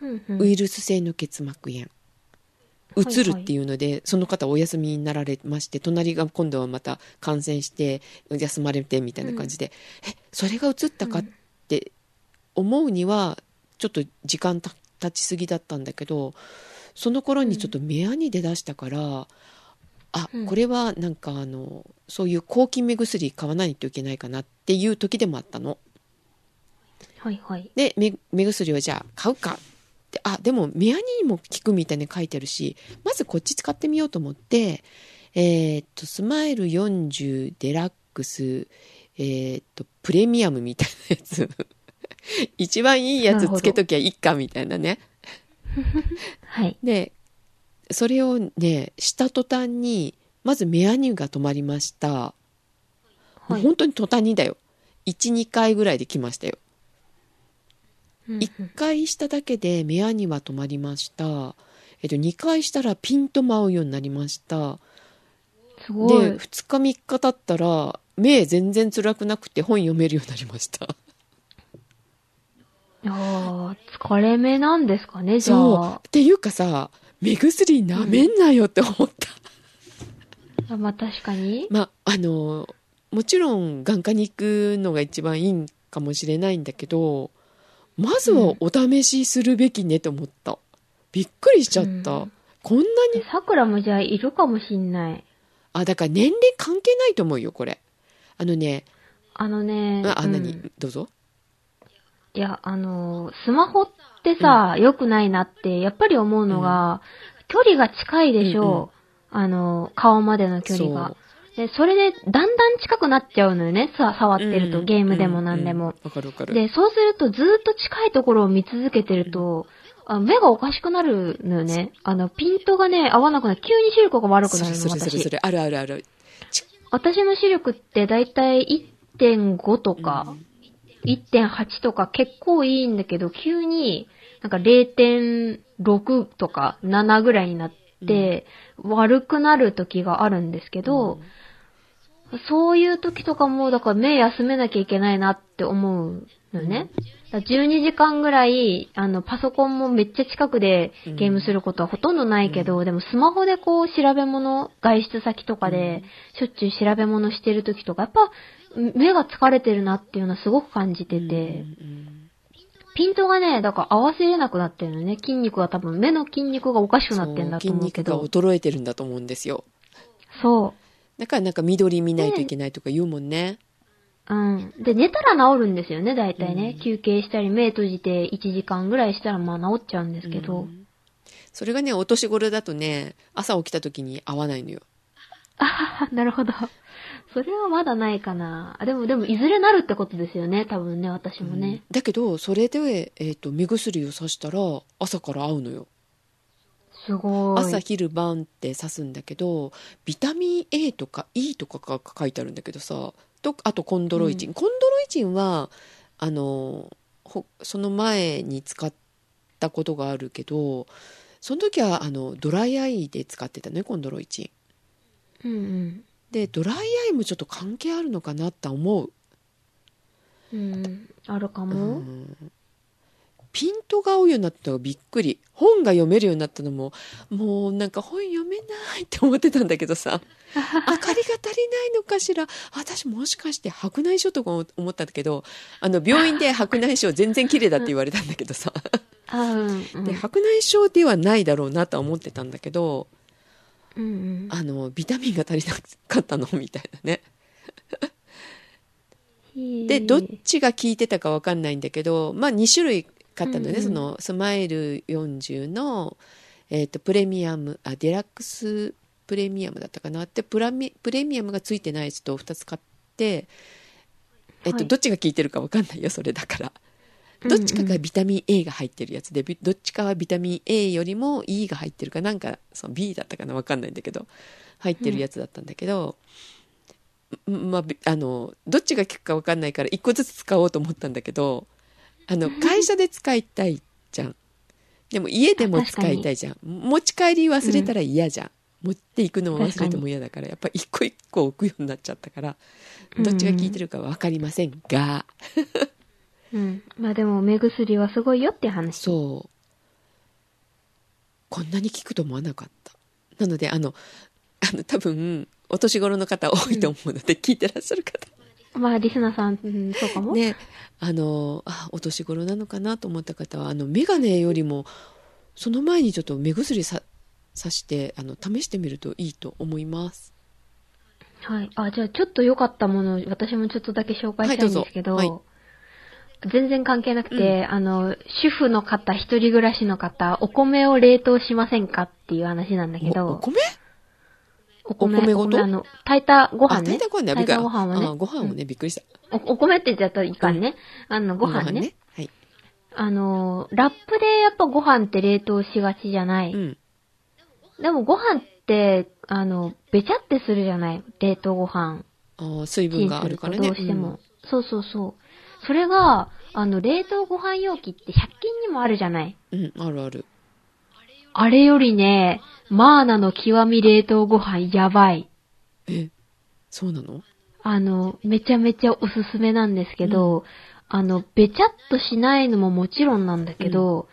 うんうん。ウイルス性の結膜炎移るっていうので、その方お休みになられまして、隣が今度はまた感染して、休まれてみたいな感じで、え、それが移ったかって思うには、ちょっと時間た経ちすぎだったんだけど、その頃にちょっと目やに出だしたから、あうんこれはなんかあのそういう抗菌目薬買わないといけないかなっていう時でもあったの。はいはい。で目目薬をじゃあ買うかあでも目やににも効くみたいに書いてあるしまずこっち使ってみようと思ってえーっとスマイル40デラックスえーっとプレミアムみたいなやつ。一番いいやつつけときゃいいかみたいなね。はい。でそれをねした途端にまず目やにが止まりました、はい。本当に途端にだよ。12回ぐらいで来ましたよ。うん1回しただけで目やには止まりました、えっと、2回したらピンと舞うようになりましたすごい。で2日3日経ったら目全然辛くなくて本読めるようになりましたああ、疲れ目なんですかね、じゃそうあ。っていうかさ目薬なめんなよって思った、あまあ確かに。まああのもちろん眼科に行くのが一番いいんかもしれないんだけどまずはお試しするべきねと思った、びっくりしちゃった、うん。こんなにさくらもじゃあいるかもしんない。あだから年齢関係ないと思うよこれ。あのね。あのね。ああ、うん。何どうぞ。いや、あのー、スマホってさ、良、くないなって、やっぱり思うのが、距離が近いでしょう。あのー、顔までの距離が。で、それで、だんだん近くなっちゃうのよね。さ、触ってると、うんゲームでも何でも。うんうん。わかるわかる。で、そうすると、ずーっと近いところを見続けてると、あ目がおかしくなるのよね。あの、ピントがね、合わなくなる。急に視力が悪くなるの、それそれそれあるあるある。私の視力ってだいたい1.5とか、1.8とか結構いいんだけど、急になんか0.6とか7ぐらいになって、悪くなる時があるんですけど、そういう時とかも、だから目休めなきゃいけないなって思うのね。だから12時間ぐらい、あの、パソコンもめっちゃ近くでゲームすることはほとんどないけど、でもスマホでこう調べ物、外出先とかでしょっちゅう調べ物してる時とか、やっぱ目が疲れてるなっていうのはすごく感じてて、うんピントがね、だから合わせれなくなってるのね。筋肉が多分、目の筋肉がおかしくなってんだと思うけ筋肉がど。衰えてるんだと思うんですよそう。だからなんか緑見ないといけないとか言うもんね、うん。で、寝たら治るんですよね、大体ね。休憩したり、目閉じて1時間ぐらいしたら、まあ治っちゃうんですけど。それがねお年頃だとね朝起きた時に合わないのよあはは、なるほど。それはまだないかな。あでも、でも、いずれなるってことですよね、多分ね、私もね。だけどそれで、えー、と目薬をさしたら朝から合うのよすごい。朝昼晩って刺すんだけどビタミン A とか E とかが書いてあるんだけどさとあとコンドロイチン、コンドロイチンはあのほその前に使ったことがあるけどその時はあのドライアイで使ってたねコンドロイチンうんうん。でドライアイもちょっと関係あるのかなって思う、うん。あるかうも。んピントが合うようになったのがびっくり。本が読めるようになったのももうなんか本読めないって思ってたんだけどさ。明かりが足りないのかしら。私もしかして白内障とか思ったんだけどあの病院で白内障全然綺麗だって言われたんだけどさ。で白内障ではないだろうなとは思ってたんだけどうんうん。あのビタミンが足りなかったのみたいなね。でどっちが効いてたか分かんないんだけどまあ2種類買ったのね、うんうん。そのスマイル40の、えー、とプレミアムあデラックスプレミアムだったかな。ってプラミプレミアムがついてないやつと2つ買って、えっとはい。どっちが効いてるか分かんないよそれだから。どっちかがビタミン A が入ってるやつでビどっちかはビタミン A よりも E が入ってるかなんかその B だったかな分かんないんだけど入ってるやつだったんだけど、ん。まあび、あのどっちが効くか分かんないから1個ずつ使おうと思ったんだけどあの会社で使いたいじゃん。でも家でも使いたいじゃん。持ち帰り忘れたら嫌じゃん、持っていくのも忘れても嫌だからやっぱ一個一個置くようになっちゃったからどっちが効いてるか分かりませんが、うん。まあでも、目薬はすごいよって話。そう。こんなに効くと思わなかった。なのであのあの多分お年頃の方多いと思うので、聞いてらっしゃる方まあ、リスナーさん、うん、そうかも。ねあのあお年頃なのかなと思った方はあの眼鏡よりもその前にちょっと目薬ささしてあの試してみるといいと思います。はい。あ、じゃあちょっと良かったものを私もちょっとだけ紹介したいんですけど、はいどうぞ。全然関係なくて、あの、主婦の方、一人暮らしの方、お米を冷凍しませんかっていう話なんだけど、米お米、お米ごと？あの、炊いたご飯あね。炊いたご飯ね炊いたご飯をね。あご飯をねびっくりしたおお米って言っちゃったらいかんね。あの、ご飯ね。はいあの、ラップでやっぱご飯って冷凍しがちじゃない。うんでもご飯って、あの、べちゃってするじゃない冷凍ご飯。あー水分があるからねどうしても。そうそうそう。それが、あの、冷凍ご飯容器って100均にもあるじゃないうん、うん、あるあるあれよりね、マーナの極み冷凍ご飯やばい。えそうなの？あの、めちゃめちゃおすすめなんですけど、あの、べちゃっとしないのももちろんなんだけど、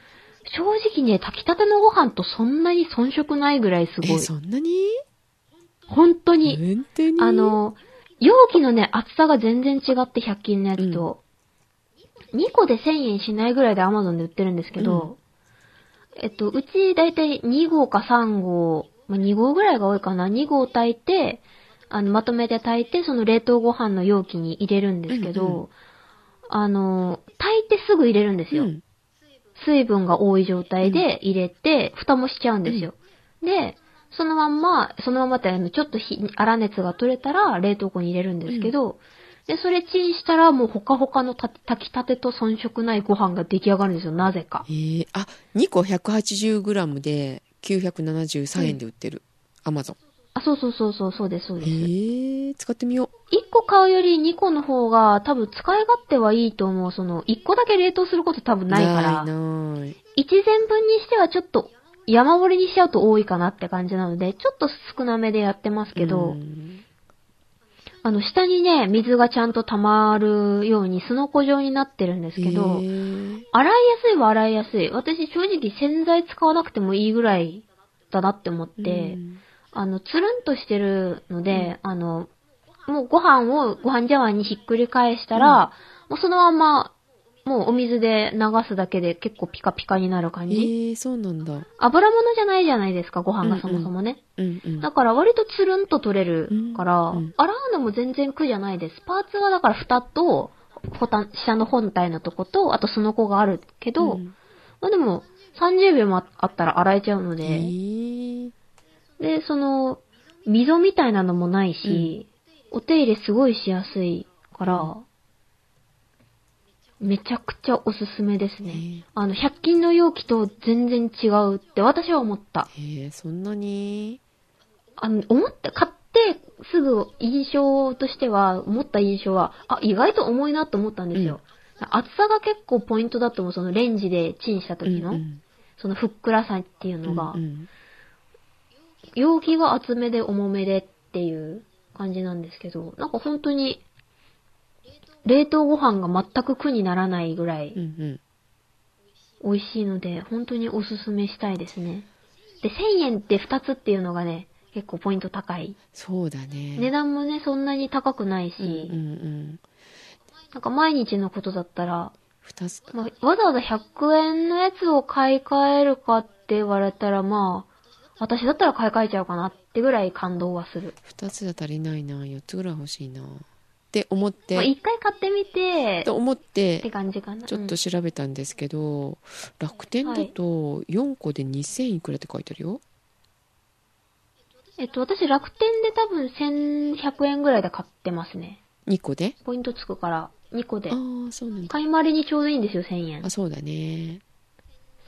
正直ね、炊きたてのご飯とそんなに遜色ないぐらいすごえい。そんなに？本当に。あの、容器のね、厚さが全然違って100均のやつと、2個で1000円しないぐらいで Amazon で売ってるんですけど、えっと、うちだいたい2号か3号、まあ、2号ぐらいが多いかな、2号炊いて、あの、まとめて炊いて、その冷凍ご飯の容器に入れるんですけど、うんうんあの、炊いてすぐ入れるんですよ。うん。水分が多い状態で入れて、蓋もしちゃうんですよ。で、そのまんま、そのままってあのちょっとひ粗熱が取れたら冷凍庫に入れるんですけど、で、それチンしたらもうほかほかのた炊きたてと遜色ないご飯が出来上がるんですよ、なぜか。え。ー、あ2個 180g で973円で売ってる、アマゾンあ、そうそうそうそう、そうです、そうえです。ー、使ってみよ1個買うより2個の方が多分使い勝手はいいと思う。その、1個だけ冷凍すること多分うないから。ないない。1膳分にしてはちょっと山盛りにしちゃうと多いかなって感じなので、ちょっと少なめでやってますけど、うんあの、下にね、水がちゃんと溜まるようにすのこ状になってるんですけへど、ー洗いやすいは洗いやすい。私正直洗剤使わなくてもいいぐらいだなって思って、うん。あの、つるんとしてるので、あの、もうご飯をご飯茶碗にひっくり返したら、もうそのまま、もうお水で流すだけで結構ピカピカになる感えじ。ー、そうなんだ。油物じゃないじゃないですか、ご飯がそもそもね。うんうん。だから割とつるんと取れるから、うんうん。洗うのも全然苦じゃないです。パーツはだから蓋と、ボタン、下の本体のとこと、あとその子があるけど、うん。まあでも、30秒もああったら洗えちゃうのえで、ー、で、その、溝みたいなのもないし、お手入れすごいしやすいから、めちゃくちゃおすすめですね。え。ーあの、100均の容器と全然違うって私は思った。えー、そんなに？あの、思って、買ってすぐ印象としては、思った印象は、あ、意外と重いなと思ったんですよ。厚さが結構ポイントだと思う、そのレンジでチンした時の、うんうん。そのふっくらさっていうのが、うんうん。容器が厚めで重めでっていう感じなんですけど、なんか本当に、冷凍ご飯が全く苦にならないぐらいうんうん。美味しいので、本当におすすめしたいですね。で、1000円って2つっていうのがね、結構ポイント高い。そうだね。値段もね、そんなに高くないし、うんうんうん。なんか毎日のことだったら、二つ。まあ、わざわざ100円のやつを買い替えるかって言われたら、まあ、私だったら買い替えちゃうかなってぐらい感動はする。二つじゃ足りないな。四つぐらい欲しいなって思っまあ、て一回買ってみて、と思っってて感じかな。ちょっとうん調べたんですけど、楽天だと4個で2000いくらって書いてあるよ。えっと、私楽天で多分1100円ぐらいで買ってますね。2個で？ポイントつくから、2個で。あ。あそうなんだ。買い回りにちょうどいいんですよ、1000円。あ。そうだね。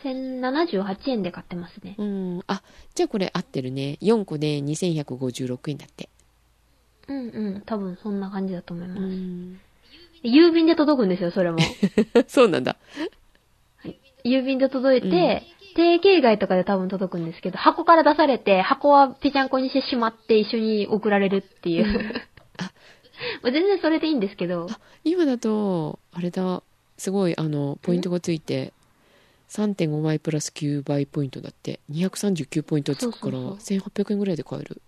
1078円で買ってますね。うん。あじゃあこれ合ってるね。4個で2156円だってうんうん、多分そんな感じだと思います。うん。郵便で届くんですよ、それも。そうなんだ。郵便で届いて、定型外とかで多分届くんですけど、箱から出されて、箱はぺちゃんこにしてしまって一緒に送られるっていう。まあ全然それでいいんですけど、今だとあれだ。すごいあのポイントがついて3.5倍プラス9倍ポイントだって。239ポイントつくからそう1800円ぐらいで買える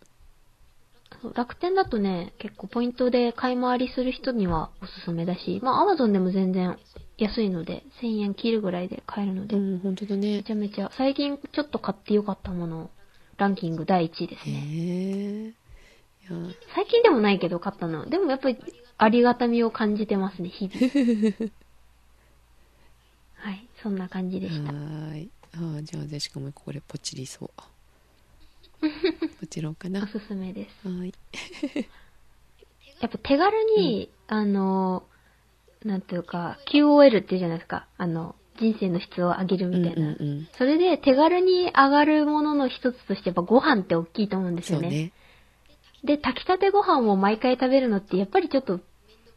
そう楽天だとね、結構ポイントで買い回りする人にはおすすめだし、まあアマゾンでも全然安いので、1000円切るぐらいで買えるので、うん本当だねめちゃめちゃ、最近ちょっと買ってよかったもの、ランキング第1位ですへね。えいや最近でもないけど買ったの。でもやっぱりありがたみを感じてますね、日々。はい、そんな感じでした。はーいあーじゃあジェシカもここでポチりそう ポチろうかなはおすすめです。ーい やっぱ手軽に、あの、なんていうか、QOL っていうじゃないですか。あの、人生の質を上げるみたいな。うんうんうんそれで手軽に上がるものの一つとしてやっぱご飯って大きいと思うんですよね。ねで、炊きたてご飯を毎回食べるのってやっぱりちょっと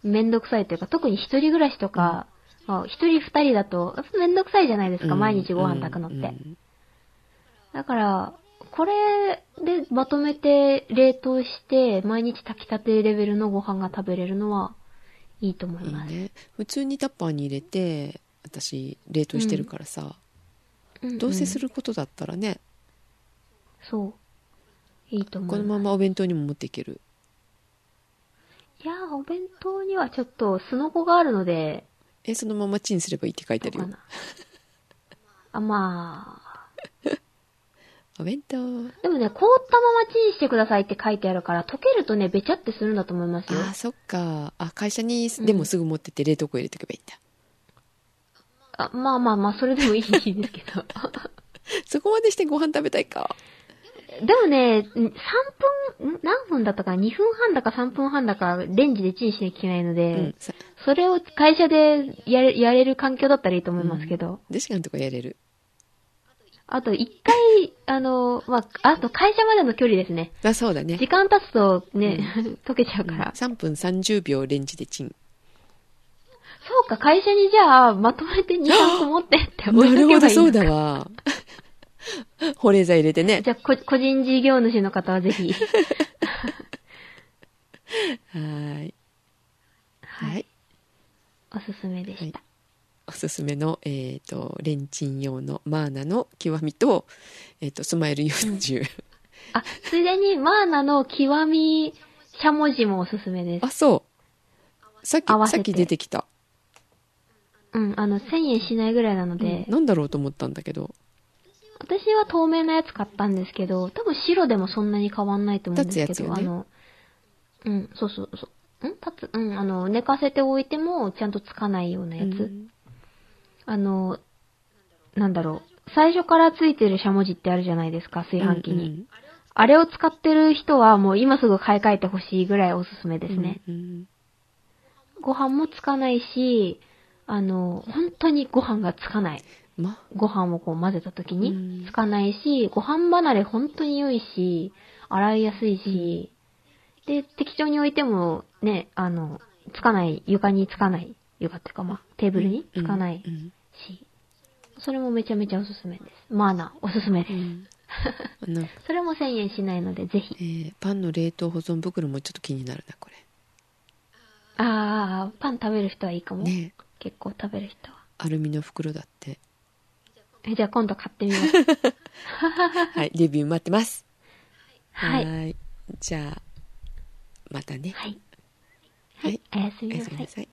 めんどくさいというか、特に一人暮らしとか、まあ一人二人だと、めんどくさいじゃないですか、うん毎日ご飯炊くのって。うんうんだから、これでまとめて冷凍して、毎日炊きたてレベルのご飯が食べれるのはいいと思いいいます。ね普通にタッパーに入れて私冷凍してるからさ、うんうんどうせすることだったらね、そう。いいと思こいます。のままお弁当にも持っていけるいやー、お弁当にはちょっとスノコがあるので、えそのままチンすればいいって書いてあるよ。あ、まあ。お弁当。でもね、凍ったままチンしてくださいって書いてあるから、溶けるとね、べちゃってするんだと思いますよ。あーそっか。あ会社にでもすぐ持ってって冷凍庫入れとけばいいんだ、あまあまあまあ、それでもいいですけど。そこまでしてご飯食べたいか。でもね、ん3分、ん？何分だったかな ?2 分半だか3分半だか、レンジでチンしなきゃいけないので、うんさそれを会社でやれやれる環境だったらいいと思いますけど。ジェシカのとこやれるあと、一回、あの、まあ、あと会社までの距離ですね。あそうだね。時間経つとね、溶けちゃうから。3分30秒レンジでチン。そうか、会社にじゃあ、まとめて2、3個持ってって置ないるとけばいいのか。ほどそうだわ。保冷剤入れてね。じゃあ、こ個人事業主の方はぜひ。はーい。はい。おすすめでした。おすすめの、えっ、と、レンチン用のマーナの極みと、えっ、と、スマイル40。あ、ついでに、マーナの極みしゃもじもおすすめです。あ、そう。さっき、さってき出てきた。うん、あの、1000円しないぐらいなので、なんだろうと思ったんだけど。私は透明なやつ買ったんですけど、多分白でもそんなに変わんないと思うんですけど、ねあの、うん、そうそうそう。ん？立つ？うん、あの、寝かせておいてもちゃんとつかないようなやつ。うんあの、なんだろう。最初からついてるしゃもじってあるじゃないですか、炊飯器に。うんあれを使ってる人はもう今すぐ買い替えてほしいぐらいおすすめですね。うんうんご飯もつかないし、あの、本当にご飯がつかない。ま、ご飯をこう混ぜた時うん。につかないし、ご飯離れ本当に良いし、洗いやすいし、で、適当に置いてもね、あの、つかない、床につかない、床っていうかまあ、テーブルにつかない。うんそれもめちゃめちゃおすすめです。マーナ、おすすめです。うん それも1000円しないので、ぜひえ。ーパンの冷凍保存袋もちょっと気になるな、こあー、パン食べる人はいいかも。れ。ね結構食べる人は。アルミの袋だって。えじゃあ今度買ってみます。はい、レビュー待ってます。はい。ーい。じゃあ、またね。はい。はい。おやすみな。さい。